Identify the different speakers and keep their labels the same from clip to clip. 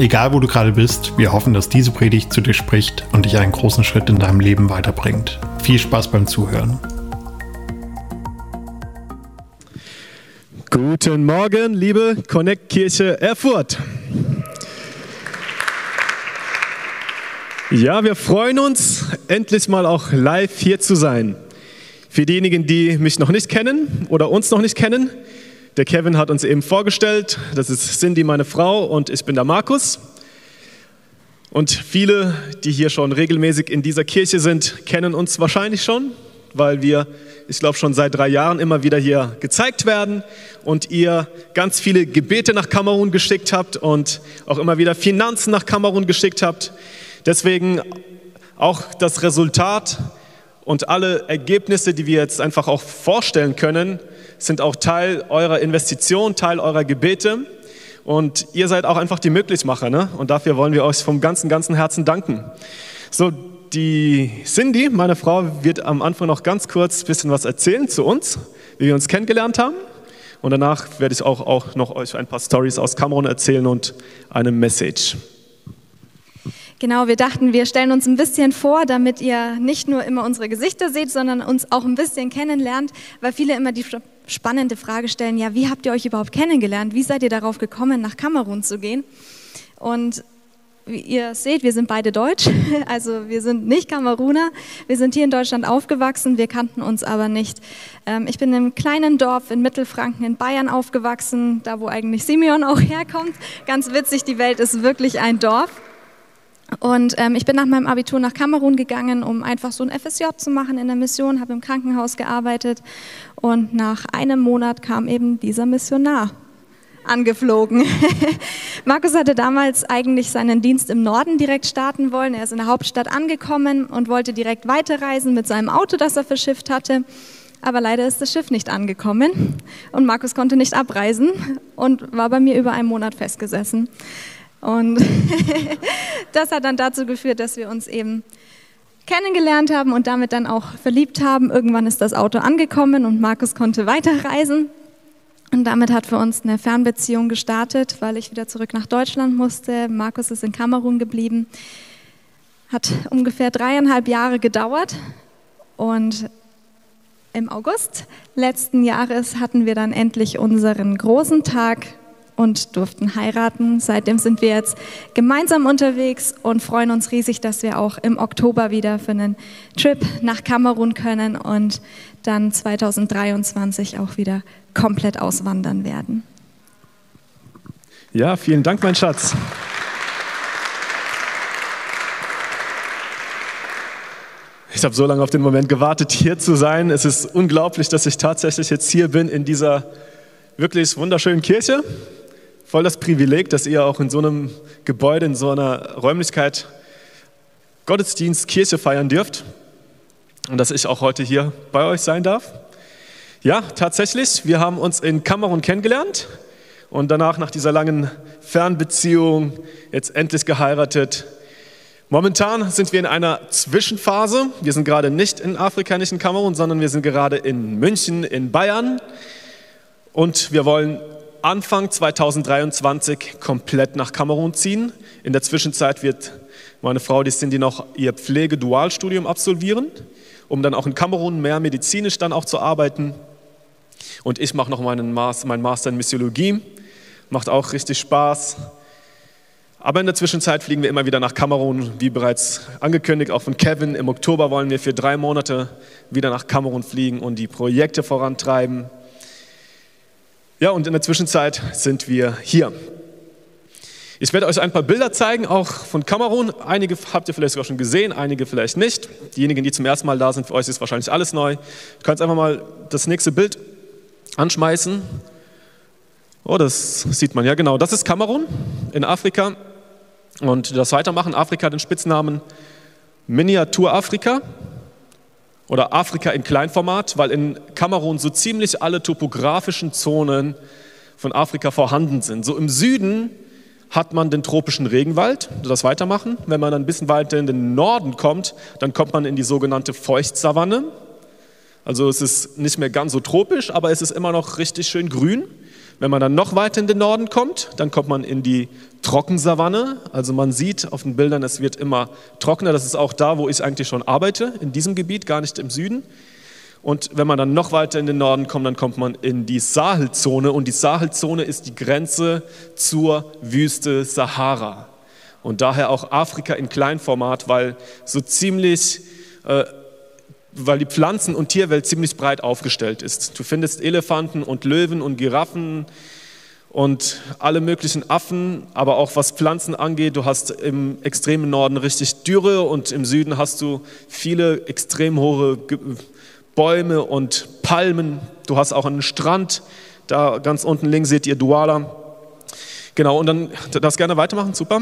Speaker 1: Egal wo du gerade bist, wir hoffen, dass diese Predigt zu dir spricht und dich einen großen Schritt in deinem Leben weiterbringt. Viel Spaß beim Zuhören.
Speaker 2: Guten Morgen, liebe Connect Kirche Erfurt. Ja, wir freuen uns, endlich mal auch live hier zu sein. Für diejenigen, die mich noch nicht kennen oder uns noch nicht kennen, der Kevin hat uns eben vorgestellt, das ist Cindy, meine Frau, und ich bin der Markus. Und viele, die hier schon regelmäßig in dieser Kirche sind, kennen uns wahrscheinlich schon, weil wir, ich glaube, schon seit drei Jahren immer wieder hier gezeigt werden und ihr ganz viele Gebete nach Kamerun geschickt habt und auch immer wieder Finanzen nach Kamerun geschickt habt. Deswegen auch das Resultat und alle Ergebnisse, die wir jetzt einfach auch vorstellen können, sind auch Teil eurer Investition, Teil eurer Gebete. Und ihr seid auch einfach die Möglichmacher. Ne? Und dafür wollen wir euch vom ganzen, ganzen Herzen danken. So, die Cindy, meine Frau, wird am Anfang noch ganz kurz ein bisschen was erzählen zu uns, wie wir uns kennengelernt haben. Und danach werde ich auch, auch noch euch ein paar Stories aus Kamerun erzählen und eine Message.
Speaker 3: Genau, wir dachten, wir stellen uns ein bisschen vor, damit ihr nicht nur immer unsere Gesichter seht, sondern uns auch ein bisschen kennenlernt, weil viele immer die spannende Frage stellen, ja, wie habt ihr euch überhaupt kennengelernt? Wie seid ihr darauf gekommen, nach Kamerun zu gehen? Und wie ihr seht, wir sind beide deutsch, also wir sind nicht Kameruner. Wir sind hier in Deutschland aufgewachsen, wir kannten uns aber nicht. Ähm, ich bin in einem kleinen Dorf in Mittelfranken in Bayern aufgewachsen, da wo eigentlich Simeon auch herkommt. Ganz witzig, die Welt ist wirklich ein Dorf. Und ähm, ich bin nach meinem Abitur nach Kamerun gegangen, um einfach so ein FSJ zu machen in der Mission, habe im Krankenhaus gearbeitet und nach einem Monat kam eben dieser Missionar angeflogen. Markus hatte damals eigentlich seinen Dienst im Norden direkt starten wollen. Er ist in der Hauptstadt angekommen und wollte direkt weiterreisen mit seinem Auto, das er verschifft hatte. Aber leider ist das Schiff nicht angekommen und Markus konnte nicht abreisen und war bei mir über einen Monat festgesessen. Und das hat dann dazu geführt, dass wir uns eben kennengelernt haben und damit dann auch verliebt haben. Irgendwann ist das Auto angekommen und Markus konnte weiterreisen. Und damit hat für uns eine Fernbeziehung gestartet, weil ich wieder zurück nach Deutschland musste. Markus ist in Kamerun geblieben. Hat ungefähr dreieinhalb Jahre gedauert. Und im August letzten Jahres hatten wir dann endlich unseren großen Tag und durften heiraten. Seitdem sind wir jetzt gemeinsam unterwegs und freuen uns riesig, dass wir auch im Oktober wieder für einen Trip nach Kamerun können und dann 2023 auch wieder komplett auswandern werden.
Speaker 2: Ja, vielen Dank, mein Schatz. Ich habe so lange auf den Moment gewartet, hier zu sein. Es ist unglaublich, dass ich tatsächlich jetzt hier bin in dieser wirklich wunderschönen Kirche voll das Privileg, dass ihr auch in so einem Gebäude, in so einer Räumlichkeit Gottesdienst, Kirche feiern dürft und dass ich auch heute hier bei euch sein darf. Ja, tatsächlich, wir haben uns in Kamerun kennengelernt und danach nach dieser langen Fernbeziehung jetzt endlich geheiratet. Momentan sind wir in einer Zwischenphase. Wir sind gerade nicht in Afrika, nicht in Kamerun, sondern wir sind gerade in München, in Bayern. Und wir wollen Anfang 2023 komplett nach Kamerun ziehen. In der Zwischenzeit wird meine Frau, die Cindy, noch ihr Pflegedualstudium absolvieren, um dann auch in Kamerun mehr medizinisch dann auch zu arbeiten. Und ich mache noch meinen Master, meinen Master in Missiologie. Macht auch richtig Spaß. Aber in der Zwischenzeit fliegen wir immer wieder nach Kamerun, wie bereits angekündigt, auch von Kevin. Im Oktober wollen wir für drei Monate wieder nach Kamerun fliegen und die Projekte vorantreiben. Ja, und in der Zwischenzeit sind wir hier. Ich werde euch ein paar Bilder zeigen, auch von Kamerun. Einige habt ihr vielleicht sogar schon gesehen, einige vielleicht nicht. Diejenigen, die zum ersten Mal da sind, für euch ist wahrscheinlich alles neu. Du kannst einfach mal das nächste Bild anschmeißen. Oh, das sieht man ja genau. Das ist Kamerun in Afrika. Und das Weitermachen, Afrika hat den Spitznamen Miniatur-Afrika oder Afrika in Kleinformat, weil in Kamerun so ziemlich alle topografischen Zonen von Afrika vorhanden sind. So im Süden hat man den tropischen Regenwald, das weitermachen. Wenn man ein bisschen weiter in den Norden kommt, dann kommt man in die sogenannte Feuchtsavanne. Also es ist nicht mehr ganz so tropisch, aber es ist immer noch richtig schön grün. Wenn man dann noch weiter in den Norden kommt, dann kommt man in die Trockensavanne. Also man sieht auf den Bildern, es wird immer trockener. Das ist auch da, wo ich eigentlich schon arbeite, in diesem Gebiet, gar nicht im Süden. Und wenn man dann noch weiter in den Norden kommt, dann kommt man in die Sahelzone. Und die Sahelzone ist die Grenze zur Wüste Sahara. Und daher auch Afrika in Kleinformat, weil so ziemlich äh, weil die Pflanzen- und Tierwelt ziemlich breit aufgestellt ist. Du findest Elefanten und Löwen und Giraffen und alle möglichen Affen, aber auch was Pflanzen angeht, du hast im extremen Norden richtig Dürre und im Süden hast du viele extrem hohe Bäume und Palmen. Du hast auch einen Strand, da ganz unten links seht ihr Douala. Genau, und dann das gerne weitermachen, super.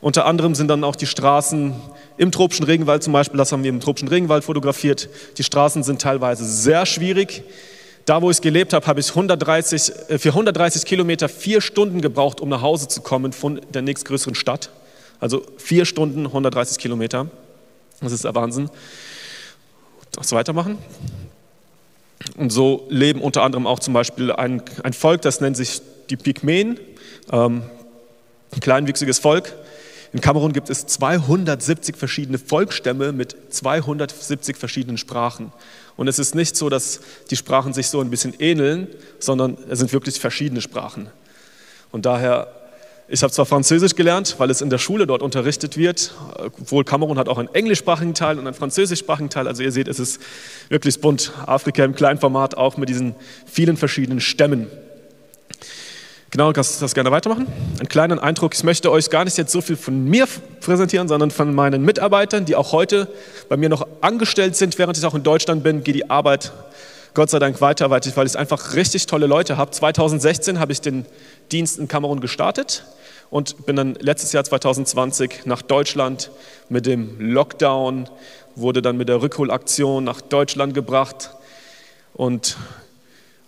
Speaker 2: Unter anderem sind dann auch die Straßen im tropischen Regenwald zum Beispiel, das haben wir im tropischen Regenwald fotografiert. Die Straßen sind teilweise sehr schwierig. Da, wo ich gelebt habe, habe ich 130, äh, für 130 Kilometer vier Stunden gebraucht, um nach Hause zu kommen von der nächstgrößeren Stadt. Also vier Stunden, 130 Kilometer. Das ist der Wahnsinn. Das weitermachen. Und so leben unter anderem auch zum Beispiel ein, ein Volk, das nennt sich die Pygmäen, ähm, ein kleinwüchsiges Volk. In Kamerun gibt es 270 verschiedene Volksstämme mit 270 verschiedenen Sprachen. Und es ist nicht so, dass die Sprachen sich so ein bisschen ähneln, sondern es sind wirklich verschiedene Sprachen. Und daher, ich habe zwar Französisch gelernt, weil es in der Schule dort unterrichtet wird, obwohl Kamerun hat auch einen englischsprachigen Teil und einen französischsprachigen Teil. Also ihr seht, es ist wirklich bunt. Afrika im Kleinformat, auch mit diesen vielen verschiedenen Stämmen. Genau, kannst du das gerne weitermachen? Einen kleinen Eindruck. Ich möchte euch gar nicht jetzt so viel von mir präsentieren, sondern von meinen Mitarbeitern, die auch heute bei mir noch angestellt sind, während ich auch in Deutschland bin, geht die Arbeit Gott sei Dank weiter, weil ich, einfach richtig tolle Leute habe. 2016 habe ich den Dienst in Kamerun gestartet und bin dann letztes Jahr 2020 nach Deutschland mit dem Lockdown, wurde dann mit der Rückholaktion nach Deutschland gebracht und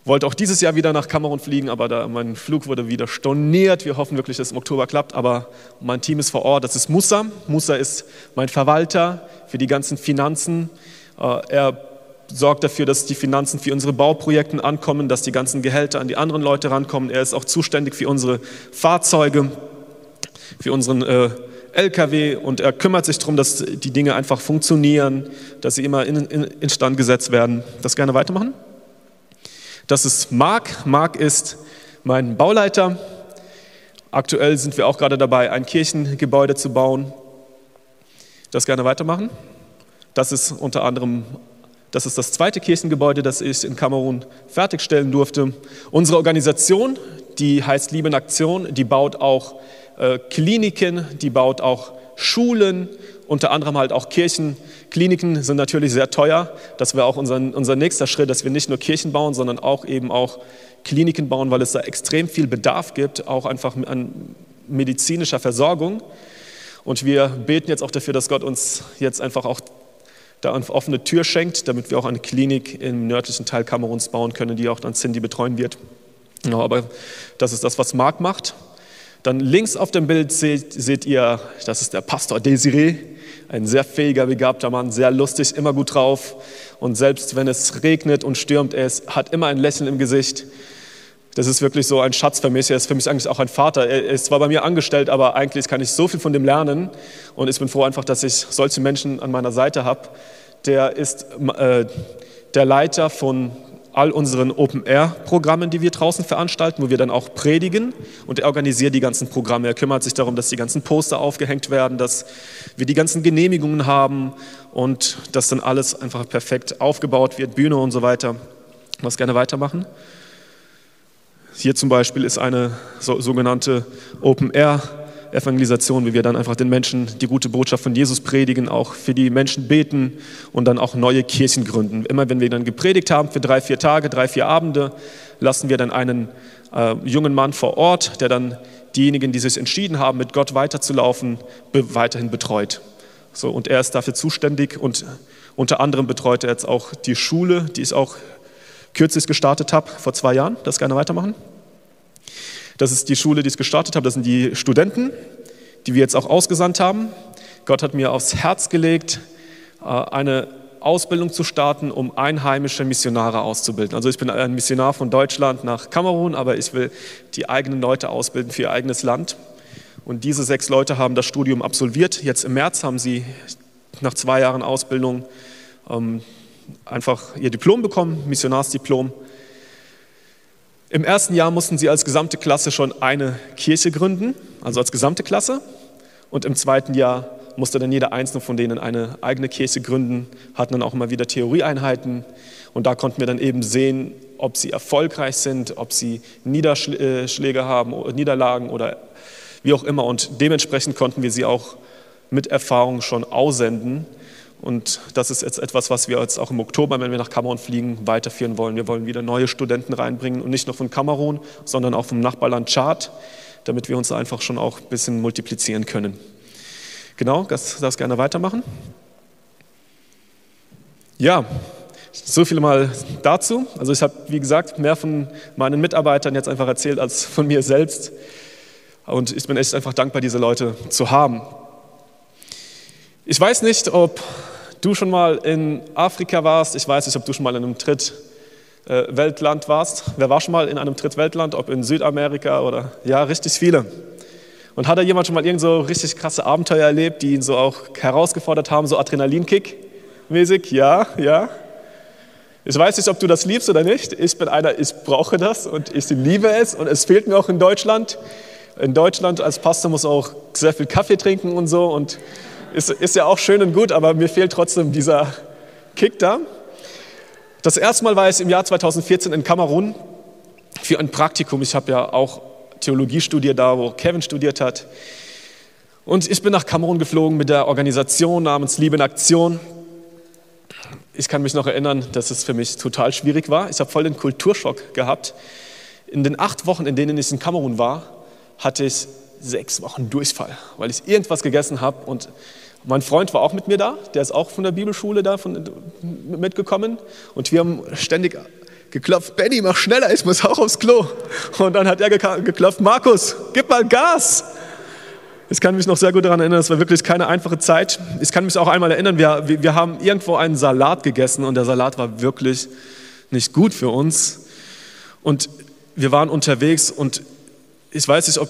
Speaker 2: wollte auch dieses Jahr wieder nach Kamerun fliegen, aber da, mein Flug wurde wieder storniert. Wir hoffen wirklich, dass es im Oktober klappt, aber mein Team ist vor Ort. Das ist Musa. Musa ist mein Verwalter für die ganzen Finanzen. Äh, er sorgt dafür, dass die Finanzen für unsere Bauprojekte ankommen, dass die ganzen Gehälter an die anderen Leute rankommen. Er ist auch zuständig für unsere Fahrzeuge, für unseren äh, LKW und er kümmert sich darum, dass die Dinge einfach funktionieren, dass sie immer in, in, instand gesetzt werden. Das gerne weitermachen? Das ist Marc. Marc ist mein Bauleiter. Aktuell sind wir auch gerade dabei, ein Kirchengebäude zu bauen. Das gerne weitermachen. Das ist unter anderem das ist das zweite Kirchengebäude, das ich in Kamerun fertigstellen durfte. Unsere Organisation, die heißt Liebe in Aktion, die baut auch äh, Kliniken, die baut auch Schulen, unter anderem halt auch Kirchen. Kliniken sind natürlich sehr teuer. Das wäre auch unser, unser nächster Schritt, dass wir nicht nur Kirchen bauen, sondern auch eben auch Kliniken bauen, weil es da extrem viel Bedarf gibt, auch einfach an medizinischer Versorgung. Und wir beten jetzt auch dafür, dass Gott uns jetzt einfach auch da eine offene Tür schenkt, damit wir auch eine Klinik im nördlichen Teil Kameruns bauen können, die auch dann Cindy betreuen wird. Genau, aber das ist das, was Marc macht. Dann links auf dem Bild seht, seht ihr, das ist der Pastor Desiree, ein sehr fähiger, begabter Mann, sehr lustig, immer gut drauf. Und selbst wenn es regnet und stürmt, er ist, hat immer ein Lächeln im Gesicht. Das ist wirklich so ein Schatz für mich. Er ist für mich eigentlich auch ein Vater. Er ist zwar bei mir angestellt, aber eigentlich kann ich so viel von dem lernen. Und ich bin froh einfach, dass ich solche Menschen an meiner Seite habe. Der ist äh, der Leiter von all unseren Open-Air-Programmen, die wir draußen veranstalten, wo wir dann auch predigen und er organisiert die ganzen Programme. Er kümmert sich darum, dass die ganzen Poster aufgehängt werden, dass wir die ganzen Genehmigungen haben und dass dann alles einfach perfekt aufgebaut wird, Bühne und so weiter. Was gerne weitermachen. Hier zum Beispiel ist eine so, sogenannte Open-Air- Evangelisation, wie wir dann einfach den Menschen die gute Botschaft von Jesus predigen, auch für die Menschen beten und dann auch neue Kirchen gründen. Immer wenn wir dann gepredigt haben für drei, vier Tage, drei, vier Abende, lassen wir dann einen äh, jungen Mann vor Ort, der dann diejenigen, die sich entschieden haben, mit Gott weiterzulaufen, be weiterhin betreut. So, und er ist dafür zuständig und unter anderem betreut er jetzt auch die Schule, die ich auch kürzlich gestartet habe, vor zwei Jahren. Das gerne weitermachen. Das ist die Schule, die ich gestartet habe. Das sind die Studenten, die wir jetzt auch ausgesandt haben. Gott hat mir aufs Herz gelegt, äh, eine Ausbildung zu starten, um einheimische Missionare auszubilden. Also ich bin ein Missionar von Deutschland nach Kamerun, aber ich will die eigenen Leute ausbilden für ihr eigenes Land. Und diese sechs Leute haben das Studium absolviert. Jetzt im März haben sie nach zwei Jahren Ausbildung ähm, einfach ihr Diplom bekommen, Missionarsdiplom. Im ersten Jahr mussten sie als gesamte Klasse schon eine Kirche gründen, also als gesamte Klasse. Und im zweiten Jahr musste dann jeder einzelne von denen eine eigene Kirche gründen, hatten dann auch immer wieder Theorieeinheiten. Und da konnten wir dann eben sehen, ob sie erfolgreich sind, ob sie Niederschläge haben, Niederlagen oder wie auch immer. Und dementsprechend konnten wir sie auch mit Erfahrung schon aussenden. Und das ist jetzt etwas, was wir jetzt auch im Oktober, wenn wir nach Kamerun fliegen, weiterführen wollen. Wir wollen wieder neue Studenten reinbringen und nicht nur von Kamerun, sondern auch vom Nachbarland Tschad, damit wir uns einfach schon auch ein bisschen multiplizieren können. Genau, das darfst gerne weitermachen. Ja, so viel mal dazu. Also ich habe, wie gesagt, mehr von meinen Mitarbeitern jetzt einfach erzählt als von mir selbst. Und ich bin echt einfach dankbar, diese Leute zu haben. Ich weiß nicht, ob du schon mal in Afrika warst. Ich weiß nicht, ob du schon mal in einem Drittweltland warst. Wer war schon mal in einem Drittweltland, ob in Südamerika oder ja, richtig viele. Und hat da jemand schon mal irgend so richtig krasse Abenteuer erlebt, die ihn so auch herausgefordert haben, so Adrenalinkick-mäßig? Ja, ja. Ich weiß nicht, ob du das liebst oder nicht. Ich bin einer, ich brauche das und ich liebe es und es fehlt mir auch in Deutschland. In Deutschland als Pastor muss auch sehr viel Kaffee trinken und so und ist, ist ja auch schön und gut, aber mir fehlt trotzdem dieser Kick da. Das erste Mal war ich im Jahr 2014 in Kamerun für ein Praktikum. Ich habe ja auch Theologie studiert, da wo Kevin studiert hat. Und ich bin nach Kamerun geflogen mit der Organisation namens Liebe in Aktion. Ich kann mich noch erinnern, dass es für mich total schwierig war. Ich habe voll den Kulturschock gehabt. In den acht Wochen, in denen ich in Kamerun war, hatte ich sechs Wochen Durchfall, weil ich irgendwas gegessen habe. Und mein Freund war auch mit mir da, der ist auch von der Bibelschule da von, mitgekommen. Und wir haben ständig geklopft, Benny, mach schneller, ich muss auch aufs Klo. Und dann hat er geklopft, Markus, gib mal Gas. Ich kann mich noch sehr gut daran erinnern, es war wirklich keine einfache Zeit. Ich kann mich auch einmal erinnern, wir, wir haben irgendwo einen Salat gegessen und der Salat war wirklich nicht gut für uns. Und wir waren unterwegs und ich weiß nicht, ob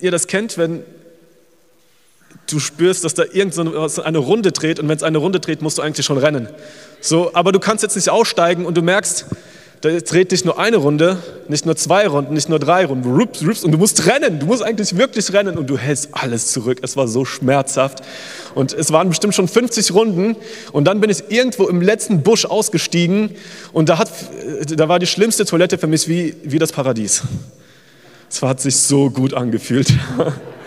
Speaker 2: ihr das kennt, wenn du spürst, dass da irgendeine Runde dreht und wenn es eine Runde dreht, musst du eigentlich schon rennen. So, aber du kannst jetzt nicht aussteigen und du merkst, da dreht dich nur eine Runde, nicht nur zwei Runden, nicht nur drei Runden, rups, rups, und du musst rennen, du musst eigentlich wirklich rennen und du hältst alles zurück. Es war so schmerzhaft und es waren bestimmt schon 50 Runden und dann bin ich irgendwo im letzten Busch ausgestiegen und da, hat, da war die schlimmste Toilette für mich wie, wie das Paradies. Es hat sich so gut angefühlt.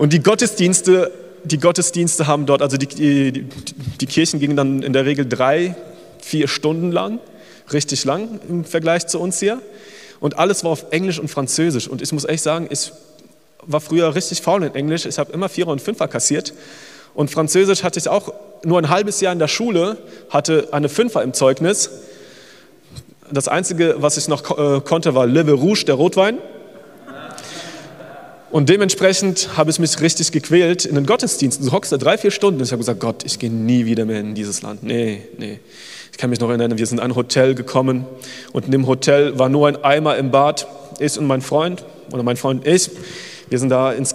Speaker 2: Und die Gottesdienste, die Gottesdienste haben dort, also die, die, die Kirchen gingen dann in der Regel drei, vier Stunden lang, richtig lang im Vergleich zu uns hier. Und alles war auf Englisch und Französisch. Und ich muss echt sagen, ich war früher richtig faul in Englisch. Ich habe immer Vierer und Fünfer kassiert. Und Französisch hatte ich auch nur ein halbes Jahr in der Schule, hatte eine Fünfer im Zeugnis. Das Einzige, was ich noch äh, konnte, war Le Rouge, der Rotwein. Und dementsprechend habe ich mich richtig gequält in den Gottesdiensten. Du hockst da drei, vier Stunden. Ich habe gesagt, Gott, ich gehe nie wieder mehr in dieses Land. Nee, nee. Ich kann mich noch erinnern, wir sind in ein Hotel gekommen und in dem Hotel war nur ein Eimer im Bad. Ich und mein Freund, oder mein Freund und ich, wir sind da ins,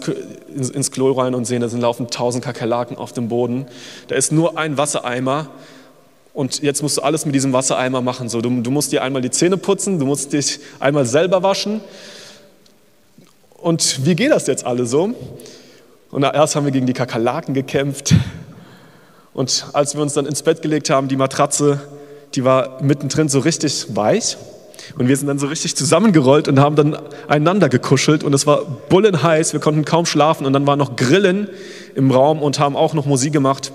Speaker 2: ins, ins Klo rein und sehen, da sind laufen tausend Kakerlaken auf dem Boden. Da ist nur ein Wassereimer und jetzt musst du alles mit diesem Wassereimer machen. So, du, du musst dir einmal die Zähne putzen, du musst dich einmal selber waschen und wie geht das jetzt alle so? Und erst haben wir gegen die Kakerlaken gekämpft. Und als wir uns dann ins Bett gelegt haben, die Matratze, die war mittendrin so richtig weich. Und wir sind dann so richtig zusammengerollt und haben dann einander gekuschelt. Und es war bullenheiß, wir konnten kaum schlafen. Und dann waren noch Grillen im Raum und haben auch noch Musik gemacht.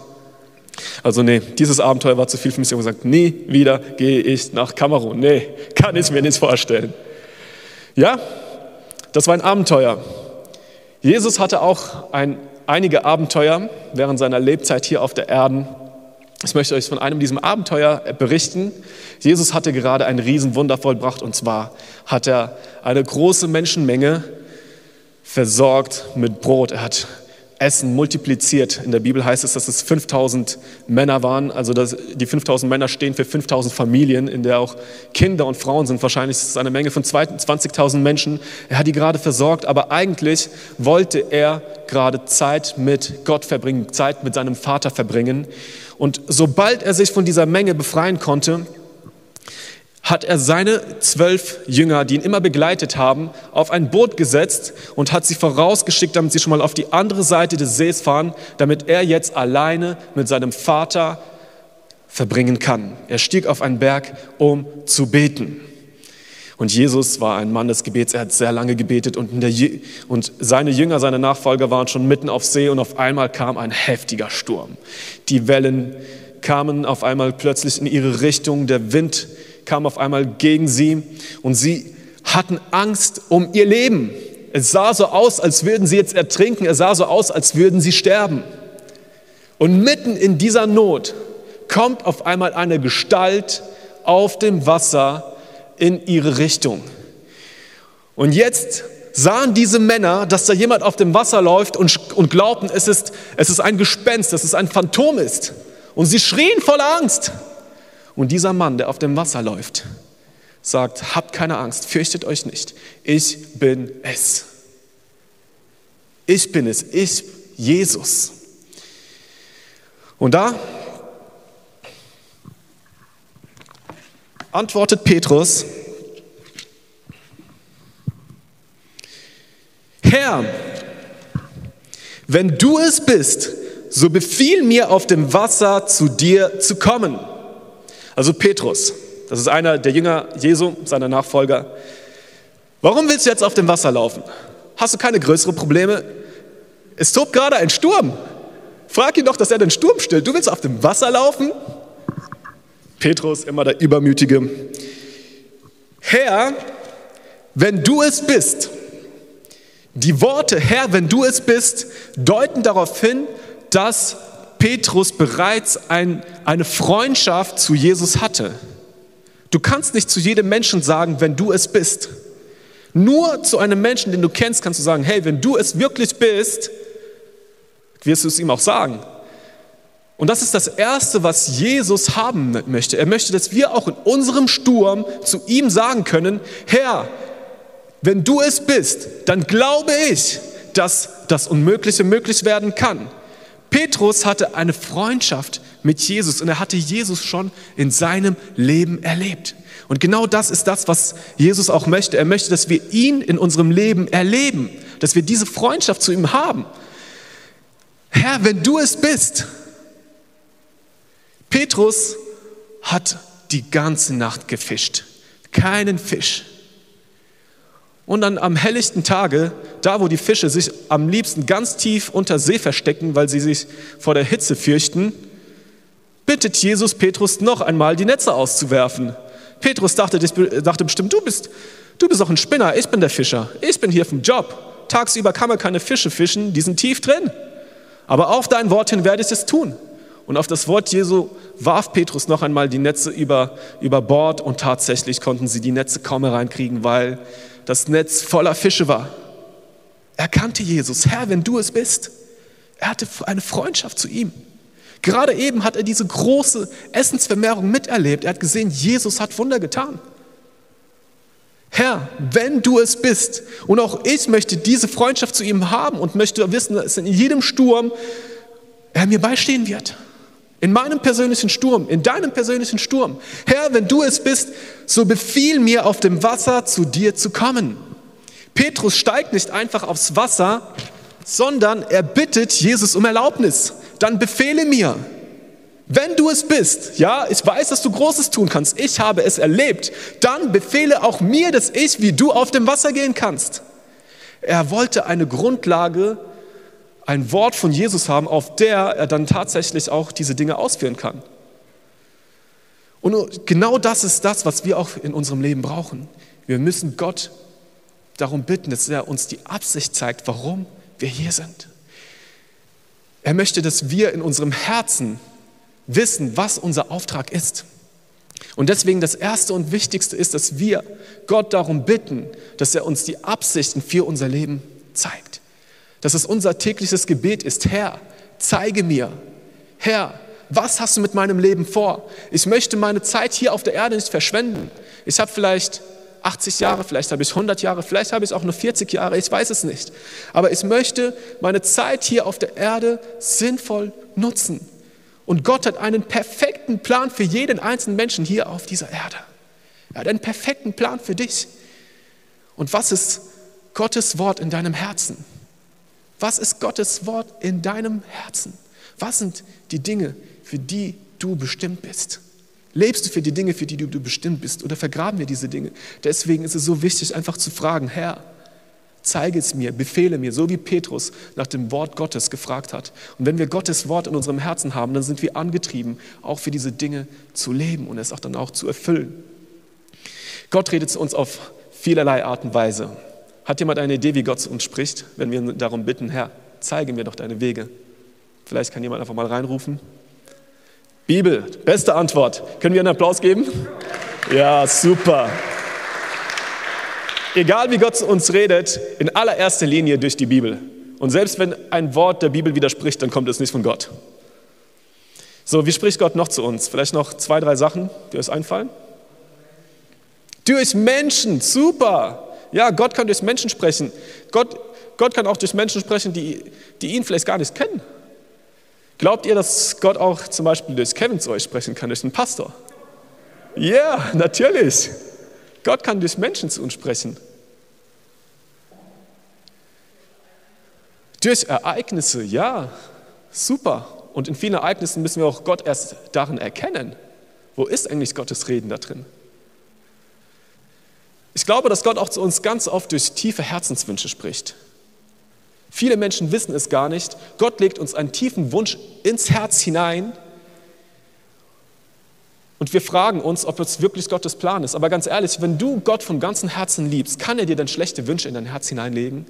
Speaker 2: Also nee, dieses Abenteuer war zu viel für mich. Ich habe gesagt, nie wieder gehe ich nach Kamerun. Nee, kann ich mir nicht vorstellen. Ja, das war ein Abenteuer. Jesus hatte auch ein einige Abenteuer während seiner Lebzeit hier auf der Erde. Ich möchte euch von einem diesem Abenteuer berichten. Jesus hatte gerade ein Riesenwunder vollbracht und zwar hat er eine große Menschenmenge versorgt mit Brot. Er hat Essen multipliziert. In der Bibel heißt es, dass es 5000 Männer waren. Also die 5000 Männer stehen für 5000 Familien, in der auch Kinder und Frauen sind. Wahrscheinlich ist es eine Menge von 20.000 Menschen. Er hat die gerade versorgt, aber eigentlich wollte er gerade Zeit mit Gott verbringen, Zeit mit seinem Vater verbringen. Und sobald er sich von dieser Menge befreien konnte, hat er seine zwölf Jünger, die ihn immer begleitet haben, auf ein Boot gesetzt und hat sie vorausgeschickt, damit sie schon mal auf die andere Seite des Sees fahren, damit er jetzt alleine mit seinem Vater verbringen kann. Er stieg auf einen Berg, um zu beten. Und Jesus war ein Mann des Gebets, er hat sehr lange gebetet und, und, seine Jünger, seine Nachfolger waren schon mitten auf See und auf einmal kam ein heftiger Sturm. Die Wellen kamen auf einmal plötzlich in ihre Richtung, der Wind kam auf einmal gegen sie und sie hatten Angst um ihr Leben. Es sah so aus, als würden sie jetzt ertrinken, es sah so aus, als würden sie sterben. Und mitten in dieser Not kommt auf einmal eine Gestalt auf dem Wasser in ihre Richtung. Und jetzt sahen diese Männer, dass da jemand auf dem Wasser läuft und, und glaubten, es ist, es ist ein Gespenst, dass es ein Phantom ist. Und sie schrien voller Angst. Und dieser Mann, der auf dem Wasser läuft, sagt, habt keine Angst, fürchtet euch nicht, ich bin es. Ich bin es, ich, Jesus. Und da antwortet Petrus, Herr, wenn du es bist, so befiehl mir auf dem Wasser zu dir zu kommen. Also Petrus, das ist einer der Jünger Jesu, seiner Nachfolger. Warum willst du jetzt auf dem Wasser laufen? Hast du keine größeren Probleme? Es tobt gerade ein Sturm. Frag ihn doch, dass er den Sturm stillt. Du willst auf dem Wasser laufen? Petrus, immer der Übermütige. Herr, wenn du es bist, die Worte Herr, wenn du es bist, deuten darauf hin, dass Petrus bereits ein, eine Freundschaft zu Jesus hatte. Du kannst nicht zu jedem Menschen sagen, wenn du es bist. Nur zu einem Menschen, den du kennst, kannst du sagen, hey, wenn du es wirklich bist, wirst du es ihm auch sagen. Und das ist das Erste, was Jesus haben möchte. Er möchte, dass wir auch in unserem Sturm zu ihm sagen können, Herr, wenn du es bist, dann glaube ich, dass das Unmögliche möglich werden kann. Petrus hatte eine Freundschaft mit Jesus und er hatte Jesus schon in seinem Leben erlebt. Und genau das ist das, was Jesus auch möchte. Er möchte, dass wir ihn in unserem Leben erleben, dass wir diese Freundschaft zu ihm haben. Herr, wenn du es bist. Petrus hat die ganze Nacht gefischt, keinen Fisch. Und dann am helllichten Tage, da wo die Fische sich am liebsten ganz tief unter See verstecken, weil sie sich vor der Hitze fürchten, bittet Jesus Petrus noch einmal die Netze auszuwerfen. Petrus dachte, dachte bestimmt, du bist, du bist doch ein Spinner, ich bin der Fischer, ich bin hier vom Job. Tagsüber kann man keine Fische fischen, die sind tief drin. Aber auf dein Wort hin werde ich es tun. Und auf das Wort Jesu warf Petrus noch einmal die Netze über, über Bord und tatsächlich konnten sie die Netze kaum hereinkriegen, weil das Netz voller Fische war. Er kannte Jesus. Herr, wenn du es bist. Er hatte eine Freundschaft zu ihm. Gerade eben hat er diese große Essensvermehrung miterlebt. Er hat gesehen, Jesus hat Wunder getan. Herr, wenn du es bist, und auch ich möchte diese Freundschaft zu ihm haben und möchte wissen, dass in jedem Sturm er mir beistehen wird. In meinem persönlichen Sturm, in deinem persönlichen Sturm. Herr, wenn du es bist, so befiehl mir auf dem Wasser zu dir zu kommen. Petrus steigt nicht einfach aufs Wasser, sondern er bittet Jesus um Erlaubnis. Dann befehle mir. Wenn du es bist, ja, ich weiß, dass du Großes tun kannst, ich habe es erlebt, dann befehle auch mir, dass ich wie du auf dem Wasser gehen kannst. Er wollte eine Grundlage ein Wort von Jesus haben, auf der er dann tatsächlich auch diese Dinge ausführen kann. Und genau das ist das, was wir auch in unserem Leben brauchen. Wir müssen Gott darum bitten, dass er uns die Absicht zeigt, warum wir hier sind. Er möchte, dass wir in unserem Herzen wissen, was unser Auftrag ist. Und deswegen das Erste und Wichtigste ist, dass wir Gott darum bitten, dass er uns die Absichten für unser Leben zeigt. Dass es unser tägliches Gebet ist, Herr, zeige mir, Herr, was hast du mit meinem Leben vor? Ich möchte meine Zeit hier auf der Erde nicht verschwenden. Ich habe vielleicht 80 Jahre, vielleicht habe ich 100 Jahre, vielleicht habe ich auch nur 40 Jahre, ich weiß es nicht. Aber ich möchte meine Zeit hier auf der Erde sinnvoll nutzen. Und Gott hat einen perfekten Plan für jeden einzelnen Menschen hier auf dieser Erde. Er hat einen perfekten Plan für dich. Und was ist Gottes Wort in deinem Herzen? Was ist Gottes Wort in deinem Herzen? Was sind die Dinge, für die du bestimmt bist? Lebst du für die Dinge, für die du bestimmt bist? Oder vergraben wir diese Dinge? Deswegen ist es so wichtig, einfach zu fragen, Herr, zeige es mir, befehle mir, so wie Petrus nach dem Wort Gottes gefragt hat. Und wenn wir Gottes Wort in unserem Herzen haben, dann sind wir angetrieben, auch für diese Dinge zu leben und es auch dann auch zu erfüllen. Gott redet zu uns auf vielerlei Art und Weise. Hat jemand eine Idee, wie Gott uns spricht, wenn wir darum bitten, Herr, zeige mir doch deine Wege? Vielleicht kann jemand einfach mal reinrufen. Bibel, beste Antwort. Können wir einen Applaus geben? Ja, super. Egal wie Gott uns redet, in allererster Linie durch die Bibel. Und selbst wenn ein Wort der Bibel widerspricht, dann kommt es nicht von Gott. So, wie spricht Gott noch zu uns? Vielleicht noch zwei, drei Sachen, die euch einfallen? Durch Menschen, super. Ja, Gott kann durch Menschen sprechen. Gott, Gott kann auch durch Menschen sprechen, die, die ihn vielleicht gar nicht kennen. Glaubt ihr, dass Gott auch zum Beispiel durch Kevin zu euch sprechen kann, durch einen Pastor? Ja, yeah, natürlich. Gott kann durch Menschen zu uns sprechen. Durch Ereignisse, ja, super. Und in vielen Ereignissen müssen wir auch Gott erst darin erkennen. Wo ist eigentlich Gottes Reden da drin? Ich glaube, dass Gott auch zu uns ganz oft durch tiefe Herzenswünsche spricht. Viele Menschen wissen es gar nicht. Gott legt uns einen tiefen Wunsch ins Herz hinein. Und wir fragen uns, ob es wirklich Gottes Plan ist. Aber ganz ehrlich, wenn du Gott von ganzem Herzen liebst, kann er dir dann schlechte Wünsche in dein Herz hineinlegen?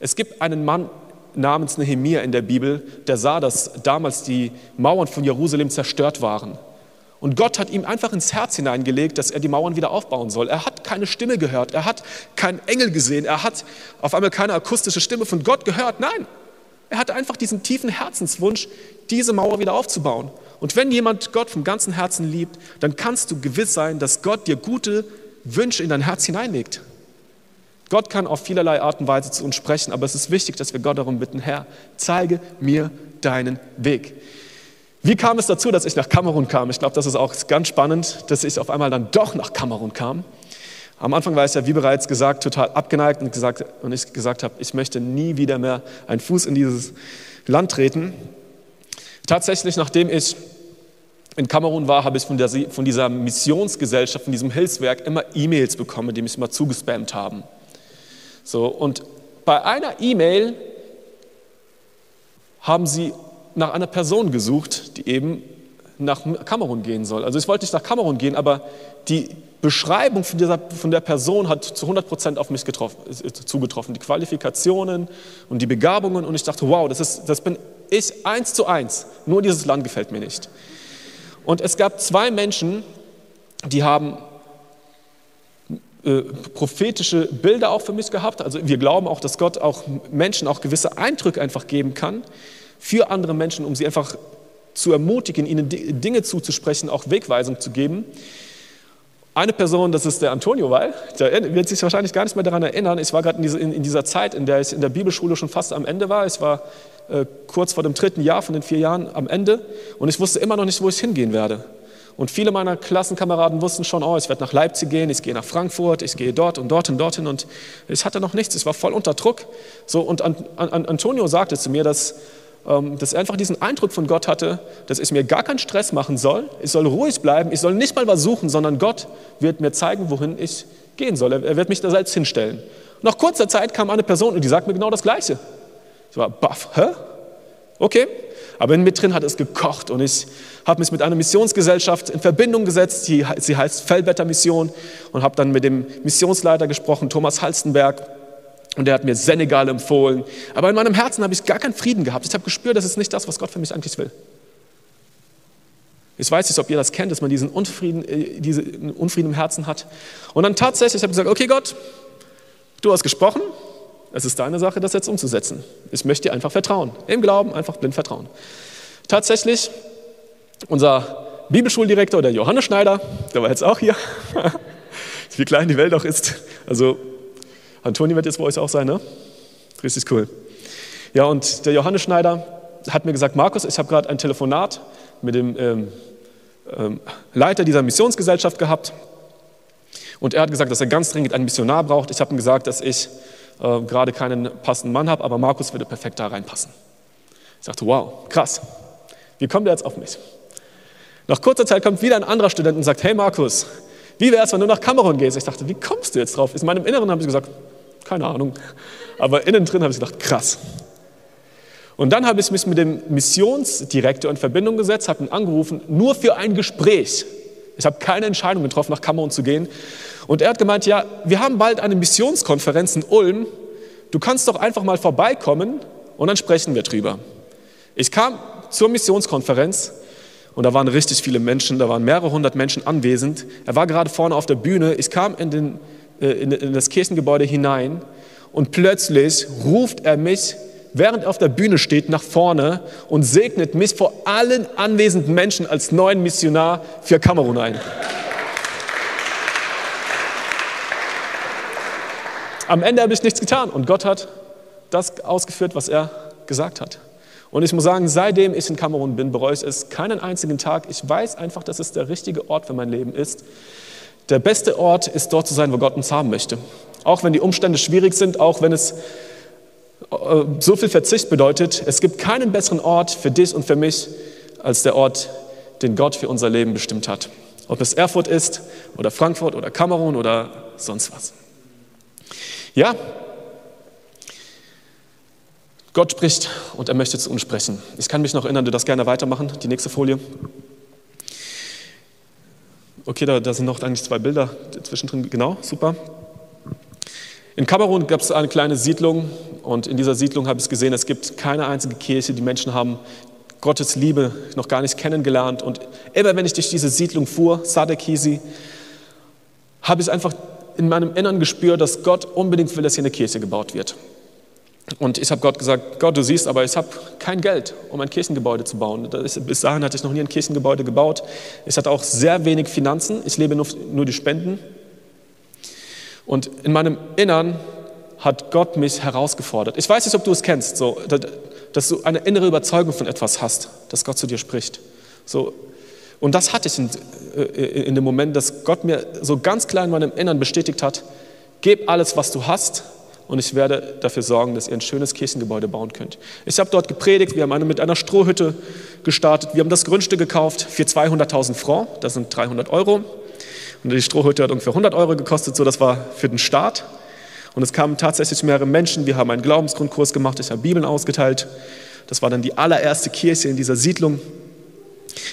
Speaker 2: Es gibt einen Mann namens Nehemia in der Bibel, der sah, dass damals die Mauern von Jerusalem zerstört waren. Und Gott hat ihm einfach ins Herz hineingelegt, dass er die Mauern wieder aufbauen soll. Er hat keine Stimme gehört, er hat keinen Engel gesehen, er hat auf einmal keine akustische Stimme von Gott gehört. Nein, er hatte einfach diesen tiefen Herzenswunsch, diese Mauer wieder aufzubauen. Und wenn jemand Gott vom ganzen Herzen liebt, dann kannst du gewiss sein, dass Gott dir gute Wünsche in dein Herz hineinlegt. Gott kann auf vielerlei Art und Weise zu uns sprechen, aber es ist wichtig, dass wir Gott darum bitten, Herr, zeige mir deinen Weg. Wie kam es dazu, dass ich nach Kamerun kam? Ich glaube, das ist auch ganz spannend, dass ich auf einmal dann doch nach Kamerun kam. Am Anfang war ich ja, wie bereits gesagt, total abgeneigt und, gesagt, und ich gesagt habe, ich möchte nie wieder mehr einen Fuß in dieses Land treten. Tatsächlich, nachdem ich in Kamerun war, habe ich von, der, von dieser Missionsgesellschaft, von diesem Hilfswerk immer E-Mails bekommen, die mich immer zugespammt haben. So, und bei einer E-Mail haben sie nach einer Person gesucht, die eben nach Kamerun gehen soll. Also ich wollte nicht nach Kamerun gehen, aber die Beschreibung von, dieser, von der Person hat zu 100 Prozent auf mich getroffen, zugetroffen. Die Qualifikationen und die Begabungen. Und ich dachte, wow, das, ist, das bin ich eins zu eins. Nur dieses Land gefällt mir nicht. Und es gab zwei Menschen, die haben äh, prophetische Bilder auch für mich gehabt. Also wir glauben auch, dass Gott auch Menschen auch gewisse Eindrücke einfach geben kann für andere Menschen, um sie einfach zu ermutigen, ihnen Dinge zuzusprechen, auch Wegweisung zu geben. Eine Person, das ist der Antonio Weil, der wird sich wahrscheinlich gar nicht mehr daran erinnern. Ich war gerade in, dieser Zeit, in der ich in der Bibelschule schon fast am Ende war. Ich war äh, kurz vor dem dritten Jahr von den vier Jahren am Ende und ich wusste immer noch nicht, wo ich hingehen werde. Und viele meiner Klassenkameraden wussten schon, oh, ich werde nach Leipzig gehen, ich gehe nach Frankfurt, ich gehe dort und dort und dorthin und ich hatte noch nichts, ich war voll unter Druck. So, und An An Antonio sagte zu mir, dass dass er einfach diesen Eindruck von Gott hatte, dass ich mir gar keinen Stress machen soll, ich soll ruhig bleiben, ich soll nicht mal was suchen, sondern Gott wird mir zeigen, wohin ich gehen soll. Er wird mich da selbst hinstellen. Nach kurzer Zeit kam eine Person und die sagt mir genau das Gleiche. Ich war baff, hä? Okay. Aber in mir drin hat es gekocht und ich habe mich mit einer Missionsgesellschaft in Verbindung gesetzt, die, sie heißt Fellbetter Mission und habe dann mit dem Missionsleiter gesprochen, Thomas Halstenberg. Und er hat mir Senegal empfohlen. Aber in meinem Herzen habe ich gar keinen Frieden gehabt. Ich habe gespürt, das ist nicht das, was Gott für mich eigentlich will. Ich weiß nicht, ob ihr das kennt, dass man diesen Unfrieden, äh, diesen Unfrieden im Herzen hat. Und dann tatsächlich habe ich gesagt, okay Gott, du hast gesprochen, es ist deine Sache, das jetzt umzusetzen. Ich möchte dir einfach vertrauen. Im Glauben einfach blind vertrauen. Tatsächlich, unser Bibelschuldirektor, der Johannes Schneider, der war jetzt auch hier, wie klein die Welt auch ist. Also, Antoni wird jetzt bei euch auch sein, ne? Richtig cool. Ja, und der Johannes Schneider hat mir gesagt, Markus, ich habe gerade ein Telefonat mit dem ähm, ähm, Leiter dieser Missionsgesellschaft gehabt. Und er hat gesagt, dass er ganz dringend einen Missionar braucht. Ich habe ihm gesagt, dass ich äh, gerade keinen passenden Mann habe, aber Markus würde perfekt da reinpassen. Ich sagte, wow, krass. Wie kommt er jetzt auf mich? Nach kurzer Zeit kommt wieder ein anderer Student und sagt, hey Markus, wie wäre es, wenn du nach Kamerun gehst? Ich dachte, wie kommst du jetzt drauf? In meinem Inneren habe ich gesagt, keine Ahnung. Aber innen drin habe ich gedacht, krass. Und dann habe ich mich mit dem Missionsdirektor in Verbindung gesetzt, habe ihn angerufen, nur für ein Gespräch. Ich habe keine Entscheidung getroffen, nach Kamerun zu gehen. Und er hat gemeint, ja, wir haben bald eine Missionskonferenz in Ulm. Du kannst doch einfach mal vorbeikommen und dann sprechen wir drüber. Ich kam zur Missionskonferenz und da waren richtig viele Menschen, da waren mehrere hundert Menschen anwesend. Er war gerade vorne auf der Bühne. Ich kam in, den, in das Kirchengebäude hinein und plötzlich ruft er mich während er auf der Bühne steht, nach vorne und segnet mich vor allen anwesenden Menschen als neuen Missionar für Kamerun ein. Am Ende habe ich nichts getan und Gott hat das ausgeführt, was er gesagt hat. Und ich muss sagen, seitdem ich in Kamerun bin, bereue ich es keinen einzigen Tag. Ich weiß einfach, dass es der richtige Ort für mein Leben ist. Der beste Ort ist dort zu sein, wo Gott uns haben möchte. Auch wenn die Umstände schwierig sind, auch wenn es äh, so viel Verzicht bedeutet, es gibt keinen besseren Ort für dich und für mich als der Ort, den Gott für unser Leben bestimmt hat. Ob es Erfurt ist oder Frankfurt oder Kamerun oder sonst was. Ja, Gott spricht und er möchte zu uns sprechen. Ich kann mich noch erinnern, du darfst gerne weitermachen, die nächste Folie. Okay, da, da sind noch eigentlich zwei Bilder zwischendrin. Genau, super. In Kamerun gab es eine kleine Siedlung und in dieser Siedlung habe ich gesehen, es gibt keine einzige Kirche. Die Menschen haben Gottes Liebe noch gar nicht kennengelernt. Und immer wenn ich durch diese Siedlung fuhr, Sadek hieß habe ich einfach in meinem Innern gespürt, dass Gott unbedingt will, dass hier eine Kirche gebaut wird. Und ich habe Gott gesagt, Gott, du siehst, aber ich habe kein Geld, um ein Kirchengebäude zu bauen. Bis dahin hatte ich noch nie ein Kirchengebäude gebaut. Ich hatte auch sehr wenig Finanzen. Ich lebe nur, nur die Spenden. Und in meinem Innern hat Gott mich herausgefordert. Ich weiß nicht, ob du es kennst, so, dass du eine innere Überzeugung von etwas hast, dass Gott zu dir spricht. So, und das hatte ich in, äh, in dem Moment, dass Gott mir so ganz klar in meinem Innern bestätigt hat, gib alles, was du hast und ich werde dafür sorgen, dass ihr ein schönes Kirchengebäude bauen könnt. Ich habe dort gepredigt, wir haben eine, mit einer Strohhütte gestartet, wir haben das Grundstück gekauft für 200.000 Francs, das sind 300 Euro. Und die Strohhütte hat ungefähr 100 Euro gekostet, so das war für den Start. Und es kamen tatsächlich mehrere Menschen. Wir haben einen Glaubensgrundkurs gemacht, ich habe Bibeln ausgeteilt. Das war dann die allererste Kirche in dieser Siedlung.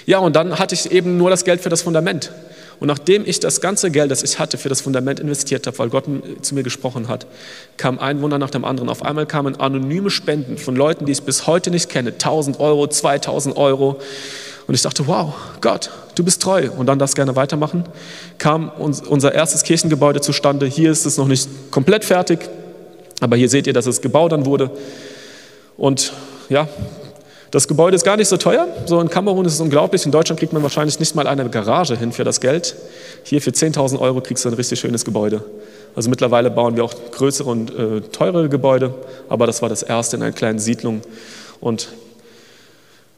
Speaker 2: Ja, und dann hatte ich eben nur das Geld für das Fundament. Und nachdem ich das ganze Geld, das ich hatte, für das Fundament investiert habe, weil Gott zu mir gesprochen hat, kam ein Wunder nach dem anderen. Auf einmal kamen anonyme Spenden von Leuten, die ich bis heute nicht kenne. 1000 Euro, 2000 Euro. Und ich dachte, wow, Gott, du bist treu. Und dann das gerne weitermachen. Kam unser erstes Kirchengebäude zustande. Hier ist es noch nicht komplett fertig, aber hier seht ihr, dass es gebaut dann wurde. Und ja, das Gebäude ist gar nicht so teuer. So in Kamerun ist es unglaublich. In Deutschland kriegt man wahrscheinlich nicht mal eine Garage hin für das Geld. Hier für 10.000 Euro kriegst du ein richtig schönes Gebäude. Also mittlerweile bauen wir auch größere und äh, teurere Gebäude, aber das war das erste in einer kleinen Siedlung. Und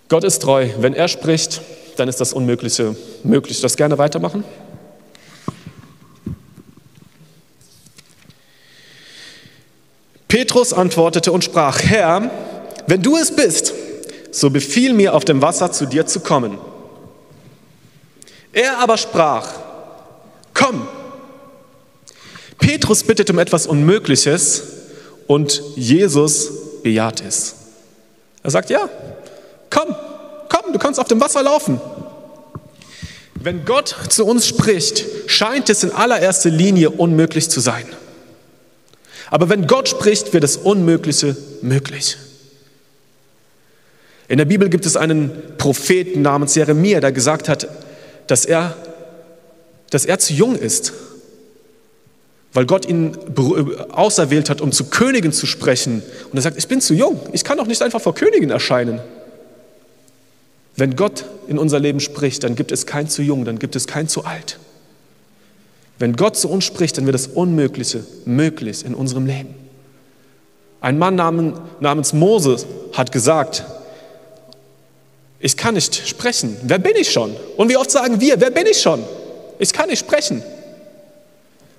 Speaker 2: Gott ist treu. Wenn er spricht, dann ist das Unmögliche möglich. Das gerne weitermachen? Petrus antwortete und sprach, Herr, wenn du es bist, so befiehl mir auf dem Wasser zu dir zu kommen. Er aber sprach, komm. Petrus bittet um etwas Unmögliches und Jesus bejaht es. Er sagt, ja, komm, komm, du kannst auf dem Wasser laufen. Wenn Gott zu uns spricht, scheint es in allererster Linie unmöglich zu sein. Aber wenn Gott spricht, wird das Unmögliche möglich. In der Bibel gibt es einen Propheten namens Jeremia, der gesagt hat, dass er, dass er zu jung ist, weil Gott ihn auserwählt hat, um zu Königen zu sprechen. Und er sagt, ich bin zu jung, ich kann doch nicht einfach vor Königen erscheinen. Wenn Gott in unser Leben spricht, dann gibt es kein zu jung, dann gibt es kein zu alt. Wenn Gott zu uns spricht, dann wird das Unmögliche möglich in unserem Leben. Ein Mann namens Moses hat gesagt, ich kann nicht sprechen. Wer bin ich schon? Und wie oft sagen wir, wer bin ich schon? Ich kann nicht sprechen.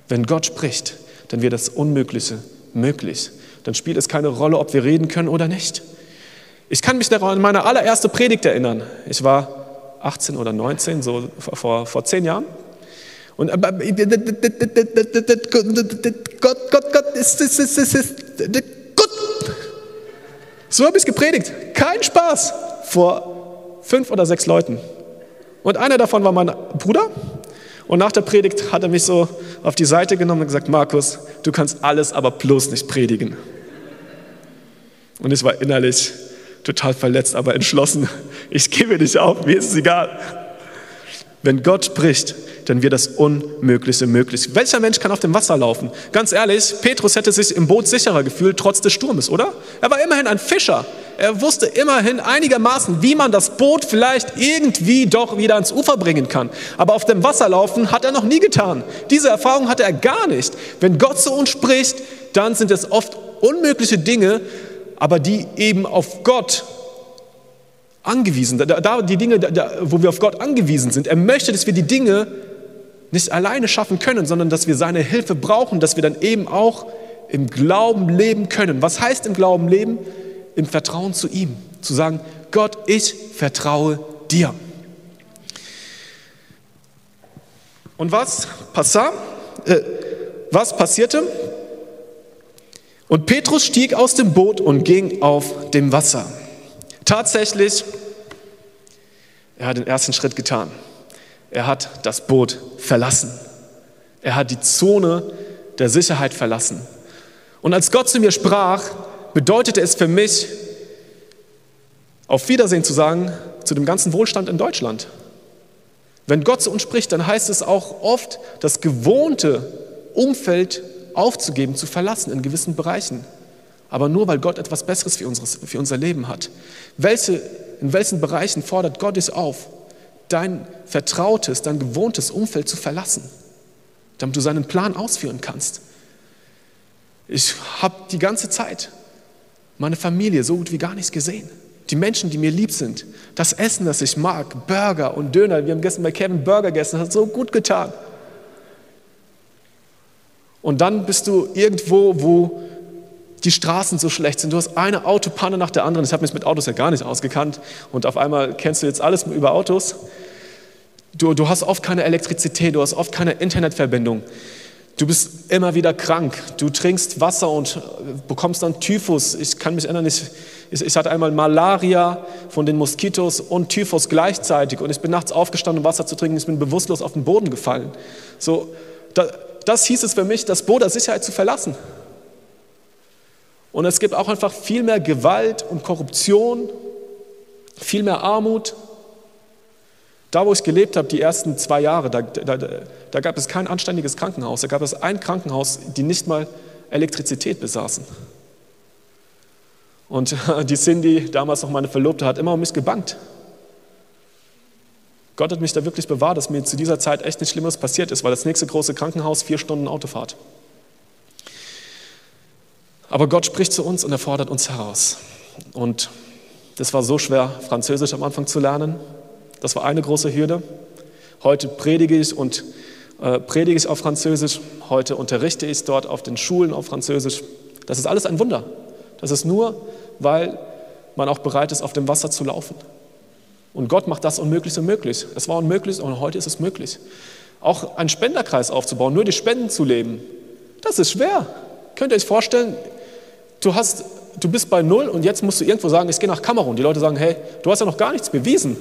Speaker 2: Wenn Gott spricht, dann wird das Unmögliche möglich. Dann spielt es keine Rolle, ob wir reden können oder nicht. Ich kann mich an meine allererste Predigt erinnern. Ich war 18 oder 19, so vor, vor zehn Jahren. Und Gott, Gott, Gott, ist, ist, ist, ist, ist, Gott. So habe ich gepredigt. Kein Spaß. Vor fünf oder sechs Leuten. Und einer davon war mein Bruder. Und nach der Predigt hat er mich so auf die Seite genommen und gesagt, Markus, du kannst alles, aber bloß nicht predigen. Und ich war innerlich total verletzt, aber entschlossen. Ich gebe nicht auf, mir ist es egal. Wenn Gott spricht, dann wird das Unmögliche möglich. Welcher Mensch kann auf dem Wasser laufen? Ganz ehrlich, Petrus hätte sich im Boot sicherer gefühlt, trotz des Sturmes, oder? Er war immerhin ein Fischer. Er wusste immerhin einigermaßen, wie man das Boot vielleicht irgendwie doch wieder ans Ufer bringen kann. Aber auf dem Wasser laufen hat er noch nie getan. Diese Erfahrung hatte er gar nicht. Wenn Gott zu uns spricht, dann sind es oft unmögliche Dinge, aber die eben auf Gott angewiesen, da, da die Dinge, wo wir auf Gott angewiesen sind. Er möchte, dass wir die Dinge nicht alleine schaffen können, sondern dass wir seine Hilfe brauchen, dass wir dann eben auch im Glauben leben können. Was heißt im Glauben leben? Im Vertrauen zu ihm. Zu sagen, Gott, ich vertraue dir. Und was, passa, äh, was passierte? Und Petrus stieg aus dem Boot und ging auf dem Wasser. Tatsächlich, er hat den ersten Schritt getan. Er hat das Boot verlassen. Er hat die Zone der Sicherheit verlassen. Und als Gott zu mir sprach, bedeutete es für mich, auf Wiedersehen zu sagen zu dem ganzen Wohlstand in Deutschland. Wenn Gott zu uns spricht, dann heißt es auch oft, das gewohnte Umfeld aufzugeben, zu verlassen in gewissen Bereichen. Aber nur, weil Gott etwas Besseres für, unseres, für unser Leben hat. Welche, in welchen Bereichen fordert Gott dich auf, dein vertrautes, dein gewohntes Umfeld zu verlassen, damit du seinen Plan ausführen kannst. Ich habe die ganze Zeit meine Familie so gut wie gar nichts gesehen. Die Menschen, die mir lieb sind, das Essen, das ich mag, Burger und Döner. Wir haben gestern bei Kevin Burger gegessen, hat so gut getan. Und dann bist du irgendwo, wo die Straßen so schlecht sind. Du hast eine Autopanne nach der anderen. Ich habe mich mit Autos ja gar nicht ausgekannt und auf einmal kennst du jetzt alles über Autos. Du, du hast oft keine Elektrizität, du hast oft keine Internetverbindung. Du bist immer wieder krank. Du trinkst Wasser und bekommst dann Typhus. Ich kann mich erinnern, ich, ich hatte einmal Malaria von den Moskitos und Typhus gleichzeitig. Und ich bin nachts aufgestanden, um Wasser zu trinken. Ich bin bewusstlos auf den Boden gefallen. So, da, das hieß es für mich, das Boot der Sicherheit zu verlassen. Und es gibt auch einfach viel mehr Gewalt und Korruption, viel mehr Armut. Da, wo ich gelebt habe, die ersten zwei Jahre, da, da, da gab es kein anständiges Krankenhaus. Da gab es ein Krankenhaus, die nicht mal Elektrizität besaßen. Und die Cindy, damals noch meine Verlobte, hat immer um mich gebankt. Gott hat mich da wirklich bewahrt, dass mir zu dieser Zeit echt nichts Schlimmes passiert ist, weil das nächste große Krankenhaus vier Stunden Autofahrt. Aber Gott spricht zu uns und er fordert uns heraus. Und das war so schwer, Französisch am Anfang zu lernen. Das war eine große Hürde. Heute predige ich und äh, predige ich auf Französisch. Heute unterrichte ich dort auf den Schulen auf Französisch. Das ist alles ein Wunder. Das ist nur, weil man auch bereit ist, auf dem Wasser zu laufen. Und Gott macht das Unmögliche möglich. Es war unmöglich und heute ist es möglich. Auch einen Spenderkreis aufzubauen, nur die Spenden zu leben, das ist schwer. Könnt ihr euch vorstellen, Du, hast, du bist bei Null und jetzt musst du irgendwo sagen, ich gehe nach Kamerun. Die Leute sagen, hey, du hast ja noch gar nichts bewiesen.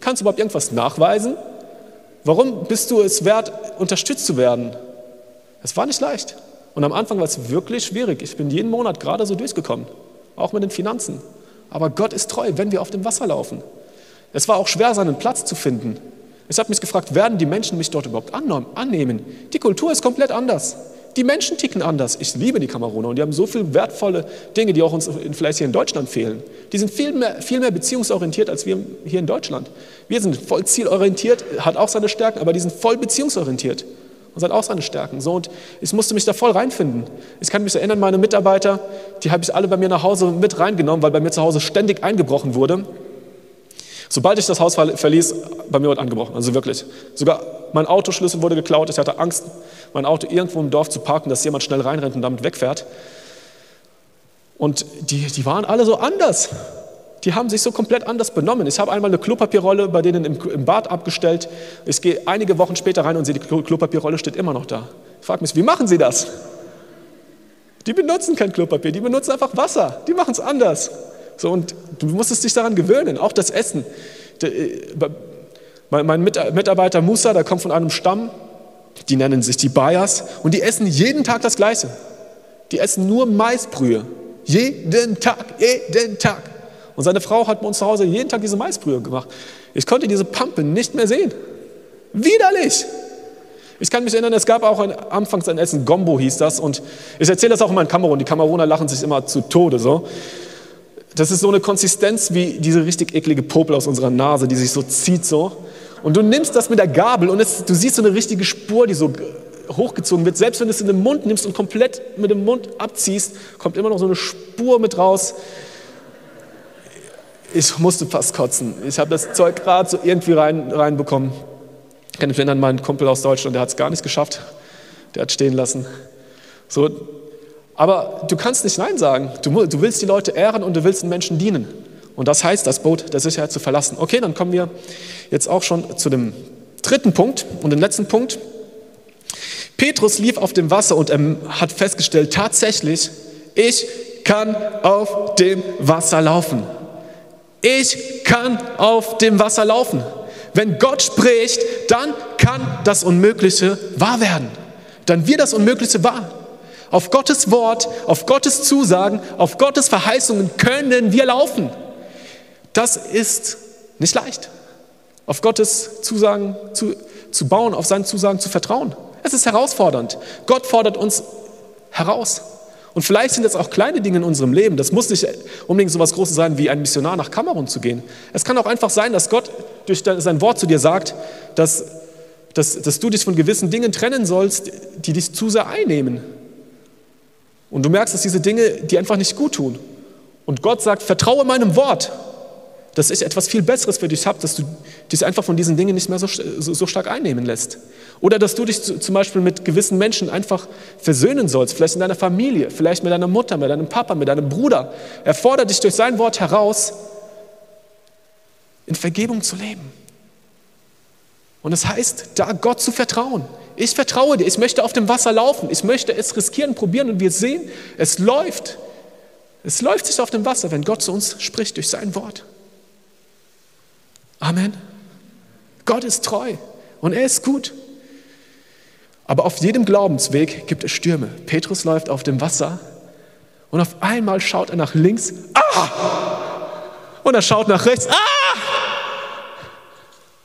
Speaker 2: Kannst du überhaupt irgendwas nachweisen? Warum bist du es wert, unterstützt zu werden? Es war nicht leicht. Und am Anfang war es wirklich schwierig. Ich bin jeden Monat gerade so durchgekommen, auch mit den Finanzen. Aber Gott ist treu, wenn wir auf dem Wasser laufen. Es war auch schwer, seinen Platz zu finden. Ich habe mich gefragt, werden die Menschen mich dort überhaupt annehmen? Die Kultur ist komplett anders. Die Menschen ticken anders. Ich liebe die Kameruner und die haben so viele wertvolle Dinge, die auch uns vielleicht hier in Deutschland fehlen. Die sind viel mehr, viel mehr beziehungsorientiert als wir hier in Deutschland. Wir sind voll zielorientiert, hat auch seine Stärken, aber die sind voll beziehungsorientiert. Und hat auch seine Stärken. So, und ich musste mich da voll reinfinden. Ich kann mich erinnern, meine Mitarbeiter, die habe ich alle bei mir nach Hause mit reingenommen, weil bei mir zu Hause ständig eingebrochen wurde. Sobald ich das Haus verließ, bei mir wurde angebrochen, also wirklich. Sogar mein Autoschlüssel wurde geklaut. Ich hatte Angst, mein Auto irgendwo im Dorf zu parken, dass jemand schnell reinrennt und damit wegfährt. Und die, die waren alle so anders. Die haben sich so komplett anders benommen. Ich habe einmal eine Klopapierrolle bei denen im, im Bad abgestellt. Ich gehe einige Wochen später rein und sehe, die Klopapierrolle steht immer noch da. Ich frage mich, wie machen sie das? Die benutzen kein Klopapier, die benutzen einfach Wasser. Die machen es anders. So, und du musstest dich daran gewöhnen, auch das Essen. Äh, mein Mitarbeiter Musa, der kommt von einem Stamm, die nennen sich die Bayers, und die essen jeden Tag das Gleiche. Die essen nur Maisbrühe. Jeden Tag, jeden Tag. Und seine Frau hat bei uns zu Hause jeden Tag diese Maisbrühe gemacht. Ich konnte diese Pampe nicht mehr sehen. Widerlich! Ich kann mich erinnern, es gab auch ein, anfangs ein Essen, Gombo hieß das, und ich erzähle das auch immer in Kamerun. Die Kameruner lachen sich immer zu Tode so. Das ist so eine Konsistenz wie diese richtig eklige Popel aus unserer Nase, die sich so zieht so. Und du nimmst das mit der Gabel und es, du siehst so eine richtige Spur, die so hochgezogen wird. Selbst wenn du es in den Mund nimmst und komplett mit dem Mund abziehst, kommt immer noch so eine Spur mit raus. Ich musste fast kotzen. Ich habe das Zeug gerade so irgendwie rein, reinbekommen. Ich kann mich erinnern, mein Kumpel aus Deutschland, der hat es gar nicht geschafft. Der hat stehen lassen. So, aber du kannst nicht Nein sagen. Du, du willst die Leute ehren und du willst den Menschen dienen. Und das heißt, das Boot der Sicherheit zu verlassen. Okay, dann kommen wir jetzt auch schon zu dem dritten Punkt und dem letzten Punkt. Petrus lief auf dem Wasser und er hat festgestellt, tatsächlich, ich kann auf dem Wasser laufen. Ich kann auf dem Wasser laufen. Wenn Gott spricht, dann kann das Unmögliche wahr werden. Dann wird das Unmögliche wahr. Auf Gottes Wort, auf Gottes Zusagen, auf Gottes Verheißungen können wir laufen. Das ist nicht leicht. Auf Gottes Zusagen zu, zu bauen, auf seine Zusagen zu vertrauen. Es ist herausfordernd. Gott fordert uns heraus. Und vielleicht sind es auch kleine Dinge in unserem Leben. Das muss nicht unbedingt so etwas Großes sein, wie ein Missionar nach Kamerun zu gehen. Es kann auch einfach sein, dass Gott durch sein Wort zu dir sagt, dass, dass, dass du dich von gewissen Dingen trennen sollst, die dich zu sehr einnehmen. Und du merkst, dass diese Dinge dir einfach nicht gut tun. Und Gott sagt, vertraue meinem Wort, dass ich etwas viel Besseres für dich habe, dass du dich einfach von diesen Dingen nicht mehr so, so, so stark einnehmen lässt. Oder dass du dich zu, zum Beispiel mit gewissen Menschen einfach versöhnen sollst, vielleicht in deiner Familie, vielleicht mit deiner Mutter, mit deinem Papa, mit deinem Bruder. Er fordert dich durch sein Wort heraus, in Vergebung zu leben. Und das heißt, da Gott zu vertrauen, ich vertraue dir, ich möchte auf dem Wasser laufen, ich möchte es riskieren, probieren und wir sehen, es läuft. Es läuft sich auf dem Wasser, wenn Gott zu uns spricht durch sein Wort. Amen. Gott ist treu und er ist gut. Aber auf jedem Glaubensweg gibt es Stürme. Petrus läuft auf dem Wasser und auf einmal schaut er nach links. Ah! Und er schaut nach rechts. Ah!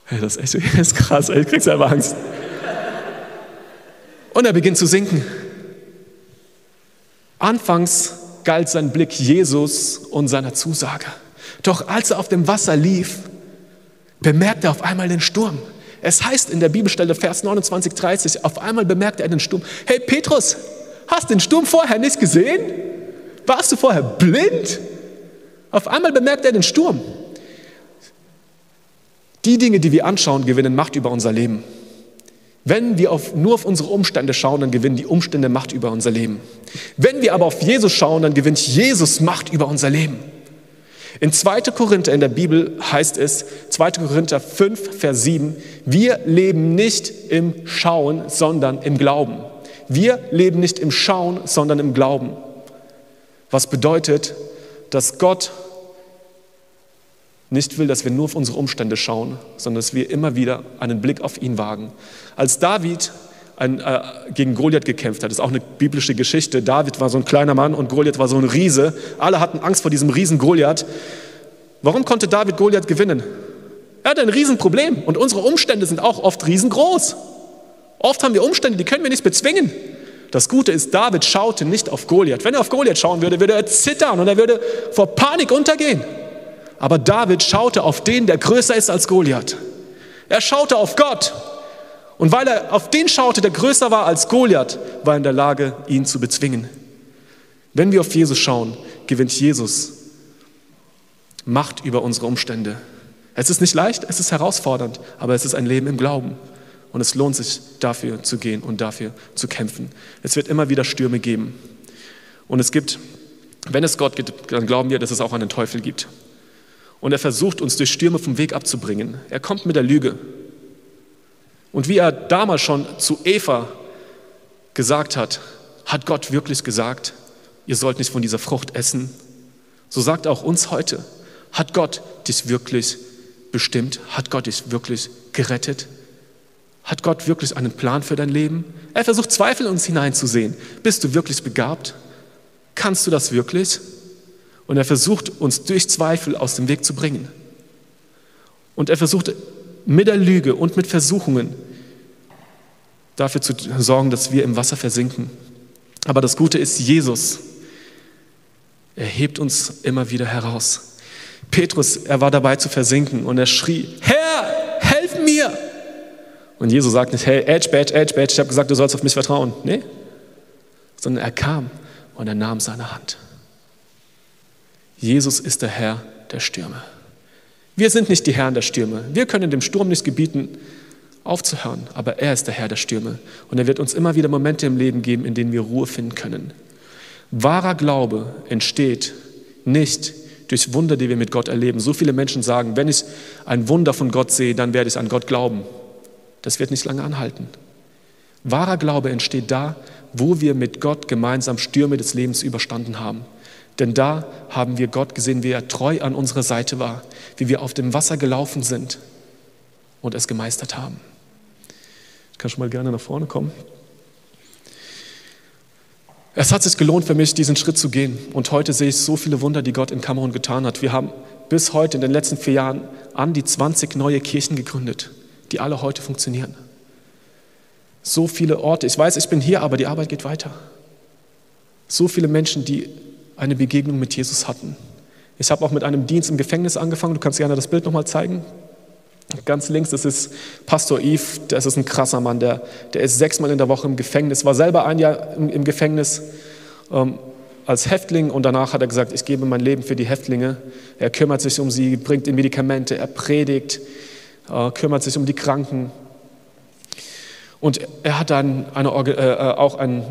Speaker 2: Hey, das ist echt das ist krass, ey, ich krieg selber Angst. Und er beginnt zu sinken. Anfangs galt sein Blick Jesus und seiner Zusage. Doch als er auf dem Wasser lief, bemerkte er auf einmal den Sturm. Es heißt in der Bibelstelle Vers 29, 30, auf einmal bemerkte er den Sturm. Hey Petrus, hast den Sturm vorher nicht gesehen? Warst du vorher blind? Auf einmal bemerkte er den Sturm. Die Dinge, die wir anschauen, gewinnen Macht über unser Leben. Wenn wir auf, nur auf unsere Umstände schauen, dann gewinnen die Umstände Macht über unser Leben. Wenn wir aber auf Jesus schauen, dann gewinnt Jesus Macht über unser Leben. In 2. Korinther in der Bibel heißt es, 2. Korinther 5, Vers 7, wir leben nicht im Schauen, sondern im Glauben. Wir leben nicht im Schauen, sondern im Glauben. Was bedeutet, dass Gott nicht will, dass wir nur auf unsere Umstände schauen, sondern dass wir immer wieder einen Blick auf ihn wagen. Als David ein, äh, gegen Goliath gekämpft hat. Das ist auch eine biblische Geschichte. David war so ein kleiner Mann und Goliath war so ein Riese. Alle hatten Angst vor diesem Riesen Goliath. Warum konnte David Goliath gewinnen? Er hatte ein Riesenproblem und unsere Umstände sind auch oft riesengroß. Oft haben wir Umstände, die können wir nicht bezwingen. Das Gute ist, David schaute nicht auf Goliath. Wenn er auf Goliath schauen würde, würde er zittern und er würde vor Panik untergehen. Aber David schaute auf den, der größer ist als Goliath. Er schaute auf Gott. Und weil er auf den schaute, der größer war als Goliath, war er in der Lage, ihn zu bezwingen. Wenn wir auf Jesus schauen, gewinnt Jesus Macht über unsere Umstände. Es ist nicht leicht, es ist herausfordernd, aber es ist ein Leben im Glauben. Und es lohnt sich, dafür zu gehen und dafür zu kämpfen. Es wird immer wieder Stürme geben. Und es gibt, wenn es Gott gibt, dann glauben wir, dass es auch einen Teufel gibt. Und er versucht uns durch Stürme vom Weg abzubringen. Er kommt mit der Lüge. Und wie er damals schon zu Eva gesagt hat, hat Gott wirklich gesagt, ihr sollt nicht von dieser Frucht essen. So sagt auch uns heute, hat Gott dich wirklich bestimmt? Hat Gott dich wirklich gerettet? Hat Gott wirklich einen Plan für dein Leben? Er versucht Zweifel in uns hineinzusehen. Bist du wirklich begabt? Kannst du das wirklich? Und er versucht uns durch Zweifel aus dem Weg zu bringen. Und er versucht mit der Lüge und mit Versuchungen dafür zu sorgen, dass wir im Wasser versinken. Aber das Gute ist, Jesus, er hebt uns immer wieder heraus. Petrus, er war dabei zu versinken und er schrie, Herr, helf mir! Und Jesus sagt nicht, hey, Edge, Badge, Edge, Badge, ich habe gesagt, du sollst auf mich vertrauen. Nee, sondern er kam und er nahm seine Hand. Jesus ist der Herr der Stürme. Wir sind nicht die Herren der Stürme. Wir können dem Sturm nicht gebieten, aufzuhören, aber er ist der Herr der Stürme. Und er wird uns immer wieder Momente im Leben geben, in denen wir Ruhe finden können. Wahrer Glaube entsteht nicht durch Wunder, die wir mit Gott erleben. So viele Menschen sagen, wenn ich ein Wunder von Gott sehe, dann werde ich an Gott glauben. Das wird nicht lange anhalten. Wahrer Glaube entsteht da, wo wir mit Gott gemeinsam Stürme des Lebens überstanden haben. Denn da haben wir Gott gesehen, wie er treu an unserer Seite war, wie wir auf dem Wasser gelaufen sind und es gemeistert haben. Ich kann schon mal gerne nach vorne kommen. Es hat sich gelohnt für mich, diesen Schritt zu gehen. Und heute sehe ich so viele Wunder, die Gott in Kamerun getan hat. Wir haben bis heute in den letzten vier Jahren an die 20 neue Kirchen gegründet die alle heute funktionieren. So viele Orte. Ich weiß, ich bin hier, aber die Arbeit geht weiter. So viele Menschen, die eine Begegnung mit Jesus hatten. Ich habe auch mit einem Dienst im Gefängnis angefangen. Du kannst gerne das Bild nochmal zeigen. Ganz links, das ist Pastor Yves, das ist ein krasser Mann, der, der ist sechsmal in der Woche im Gefängnis, war selber ein Jahr im, im Gefängnis ähm, als Häftling und danach hat er gesagt, ich gebe mein Leben für die Häftlinge. Er kümmert sich um sie, bringt ihnen Medikamente, er predigt, äh, kümmert sich um die Kranken. Und er hat dann eine, äh, auch ein,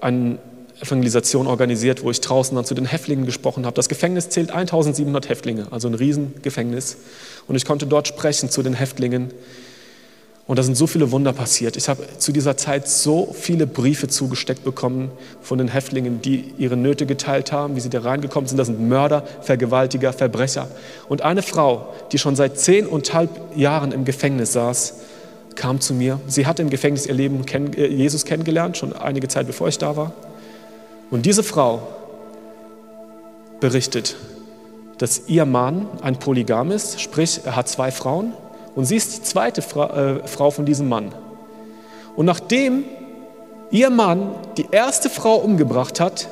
Speaker 2: eine Evangelisation organisiert, wo ich draußen dann zu den Häftlingen gesprochen habe. Das Gefängnis zählt 1700 Häftlinge, also ein Riesengefängnis. Und ich konnte dort sprechen zu den Häftlingen. Und da sind so viele Wunder passiert. Ich habe zu dieser Zeit so viele Briefe zugesteckt bekommen von den Häftlingen, die ihre Nöte geteilt haben, wie sie da reingekommen sind. Das sind Mörder, Vergewaltiger, Verbrecher. Und eine Frau, die schon seit zehn und halb Jahren im Gefängnis saß, kam zu mir. Sie hatte im Gefängnis ihr Leben äh, Jesus kennengelernt, schon einige Zeit bevor ich da war. Und diese Frau berichtet, dass ihr Mann ein Polygam ist, sprich, er hat zwei Frauen und sie ist die zweite Fra äh, Frau von diesem Mann. Und nachdem ihr Mann die erste Frau umgebracht hat,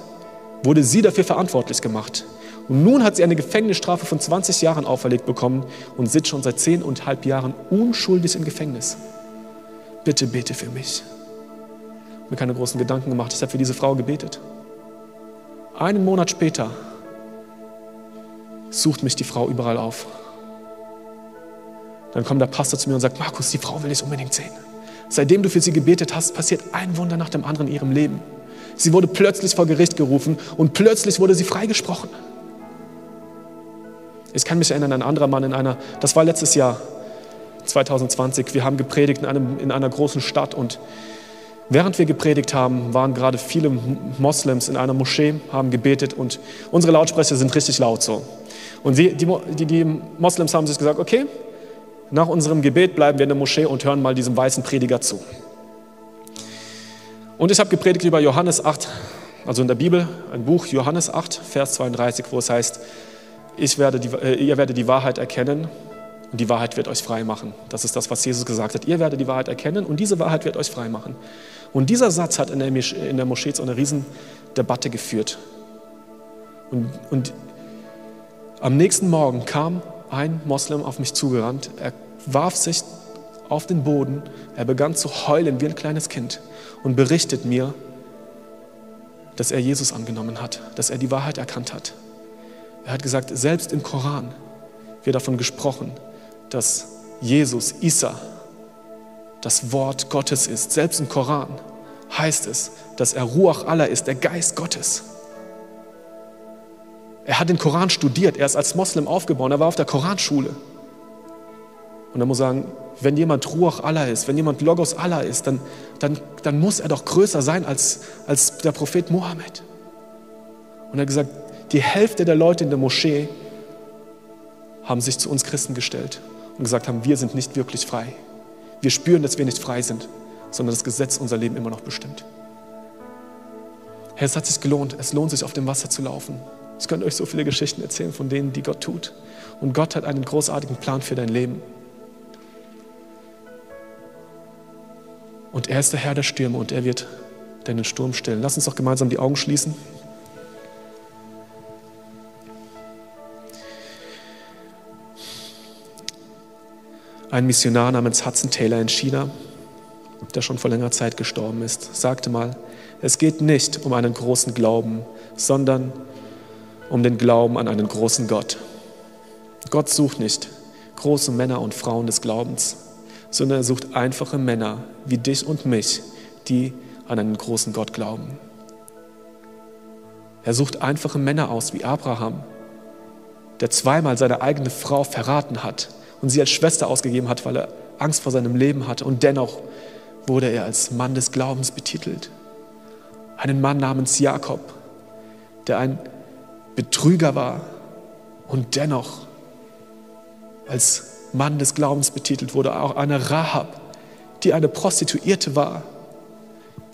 Speaker 2: wurde sie dafür verantwortlich gemacht. Und nun hat sie eine Gefängnisstrafe von 20 Jahren auferlegt bekommen und sitzt schon seit zehn und halb Jahren unschuldig im Gefängnis. Bitte bete für mich. Ich habe mir keine großen Gedanken gemacht. Ich habe für diese Frau gebetet. Einen Monat später sucht mich die Frau überall auf. Dann kommt der Pastor zu mir und sagt, Markus, die Frau will ich unbedingt sehen. Seitdem du für sie gebetet hast, passiert ein Wunder nach dem anderen in ihrem Leben. Sie wurde plötzlich vor Gericht gerufen und plötzlich wurde sie freigesprochen. Ich kann mich erinnern, ein anderer Mann in einer, das war letztes Jahr, 2020, wir haben gepredigt in, einem, in einer großen Stadt und während wir gepredigt haben, waren gerade viele Moslems in einer Moschee, haben gebetet und unsere Lautsprecher sind richtig laut so. Und die, die, die Moslems haben sich gesagt, okay, nach unserem Gebet bleiben wir in der Moschee und hören mal diesem weißen Prediger zu. Und ich habe gepredigt über Johannes 8, also in der Bibel, ein Buch, Johannes 8, Vers 32, wo es heißt, ich werde die, äh, ihr werdet die Wahrheit erkennen und die Wahrheit wird euch frei machen. Das ist das, was Jesus gesagt hat. Ihr werdet die Wahrheit erkennen und diese Wahrheit wird euch frei machen. Und dieser Satz hat in der, in der Moschee zu einer riesen Debatte geführt. Und, und am nächsten Morgen kam ein Moslem auf mich zugerannt. Er warf sich auf den Boden. Er begann zu heulen wie ein kleines Kind und berichtet mir, dass er Jesus angenommen hat, dass er die Wahrheit erkannt hat. Er hat gesagt, selbst im Koran wird davon gesprochen, dass Jesus, Isa, das Wort Gottes ist. Selbst im Koran heißt es, dass er Ruach Allah ist, der Geist Gottes. Er hat den Koran studiert, er ist als Moslem aufgebaut, er war auf der Koranschule. Und er muss sagen, wenn jemand Ruach Allah ist, wenn jemand Logos Allah ist, dann, dann, dann muss er doch größer sein als, als der Prophet Mohammed. Und er hat gesagt, die Hälfte der Leute in der Moschee haben sich zu uns Christen gestellt und gesagt haben, wir sind nicht wirklich frei. Wir spüren, dass wir nicht frei sind, sondern das Gesetz unser Leben immer noch bestimmt. Herr, es hat sich gelohnt. Es lohnt sich, auf dem Wasser zu laufen. Ich könnte euch so viele Geschichten erzählen von denen, die Gott tut. Und Gott hat einen großartigen Plan für dein Leben. Und er ist der Herr der Stürme und er wird deinen Sturm stillen. Lass uns doch gemeinsam die Augen schließen. Ein Missionar namens Hudson Taylor in China, der schon vor längerer Zeit gestorben ist, sagte mal, es geht nicht um einen großen Glauben, sondern um den Glauben an einen großen Gott. Gott sucht nicht große Männer und Frauen des Glaubens, sondern er sucht einfache Männer wie dich und mich, die an einen großen Gott glauben. Er sucht einfache Männer aus wie Abraham, der zweimal seine eigene Frau verraten hat und sie als Schwester ausgegeben hat, weil er Angst vor seinem Leben hatte. Und dennoch wurde er als Mann des Glaubens betitelt. Einen Mann namens Jakob, der ein Betrüger war und dennoch als Mann des Glaubens betitelt wurde. Auch eine Rahab, die eine Prostituierte war,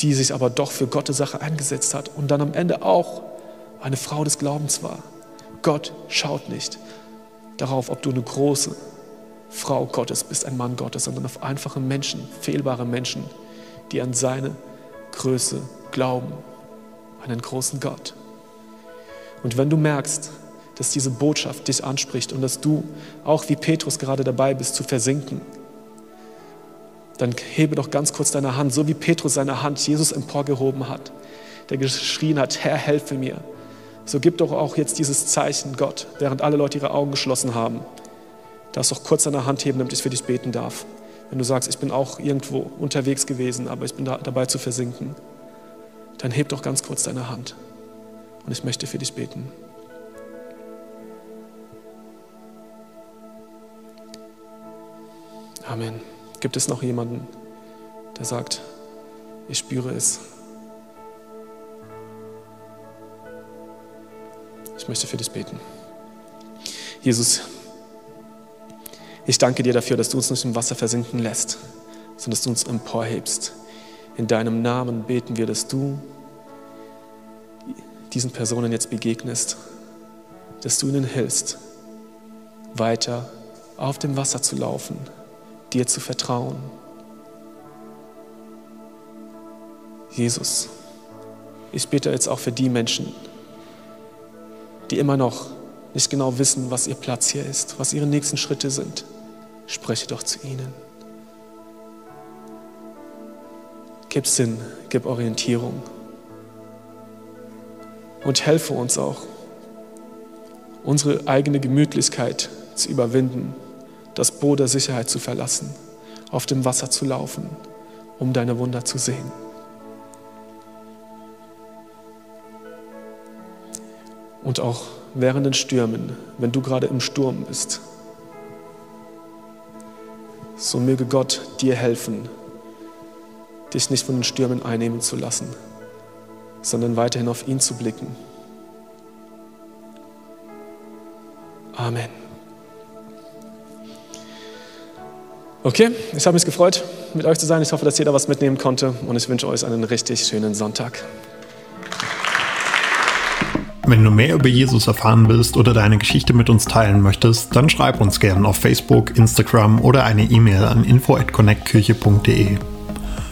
Speaker 2: die sich aber doch für Gottes Sache eingesetzt hat und dann am Ende auch eine Frau des Glaubens war. Gott schaut nicht darauf, ob du eine große Frau Gottes bist, ein Mann Gottes, sondern auf einfache Menschen, fehlbare Menschen, die an seine Größe glauben, einen großen Gott. Und wenn du merkst, dass diese Botschaft dich anspricht und dass du auch wie Petrus gerade dabei bist zu versinken, dann hebe doch ganz kurz deine Hand, so wie Petrus seine Hand Jesus emporgehoben hat, der geschrien hat, Herr, helfe mir. So gib doch auch jetzt dieses Zeichen, Gott, während alle Leute ihre Augen geschlossen haben darfst doch kurz deine Hand heben, damit ich für dich beten darf. Wenn du sagst, ich bin auch irgendwo unterwegs gewesen, aber ich bin da, dabei zu versinken, dann heb doch ganz kurz deine Hand und ich möchte für dich beten. Amen. Gibt es noch jemanden, der sagt, ich spüre es? Ich möchte für dich beten. Jesus, ich danke dir dafür, dass du uns nicht im Wasser versinken lässt, sondern dass du uns emporhebst. In deinem Namen beten wir, dass du diesen Personen jetzt begegnest, dass du ihnen hilfst, weiter auf dem Wasser zu laufen, dir zu vertrauen. Jesus, ich bitte jetzt auch für die Menschen, die immer noch nicht genau wissen, was ihr Platz hier ist, was ihre nächsten Schritte sind. Spreche doch zu ihnen. Gib Sinn, gib Orientierung und helfe uns auch, unsere eigene Gemütlichkeit zu überwinden, das Boot der Sicherheit zu verlassen, auf dem Wasser zu laufen, um deine Wunder zu sehen. Und auch während den Stürmen, wenn du gerade im Sturm bist, so möge Gott dir helfen, dich nicht von den Stürmen einnehmen zu lassen, sondern weiterhin auf ihn zu blicken. Amen. Okay, ich habe mich gefreut, mit euch zu sein. Ich hoffe, dass jeder was mitnehmen konnte und ich wünsche euch einen richtig schönen Sonntag.
Speaker 1: Wenn du mehr über Jesus erfahren willst oder deine Geschichte mit uns teilen möchtest, dann schreib uns gerne auf Facebook, Instagram oder eine E-Mail an info@connectkirche.de.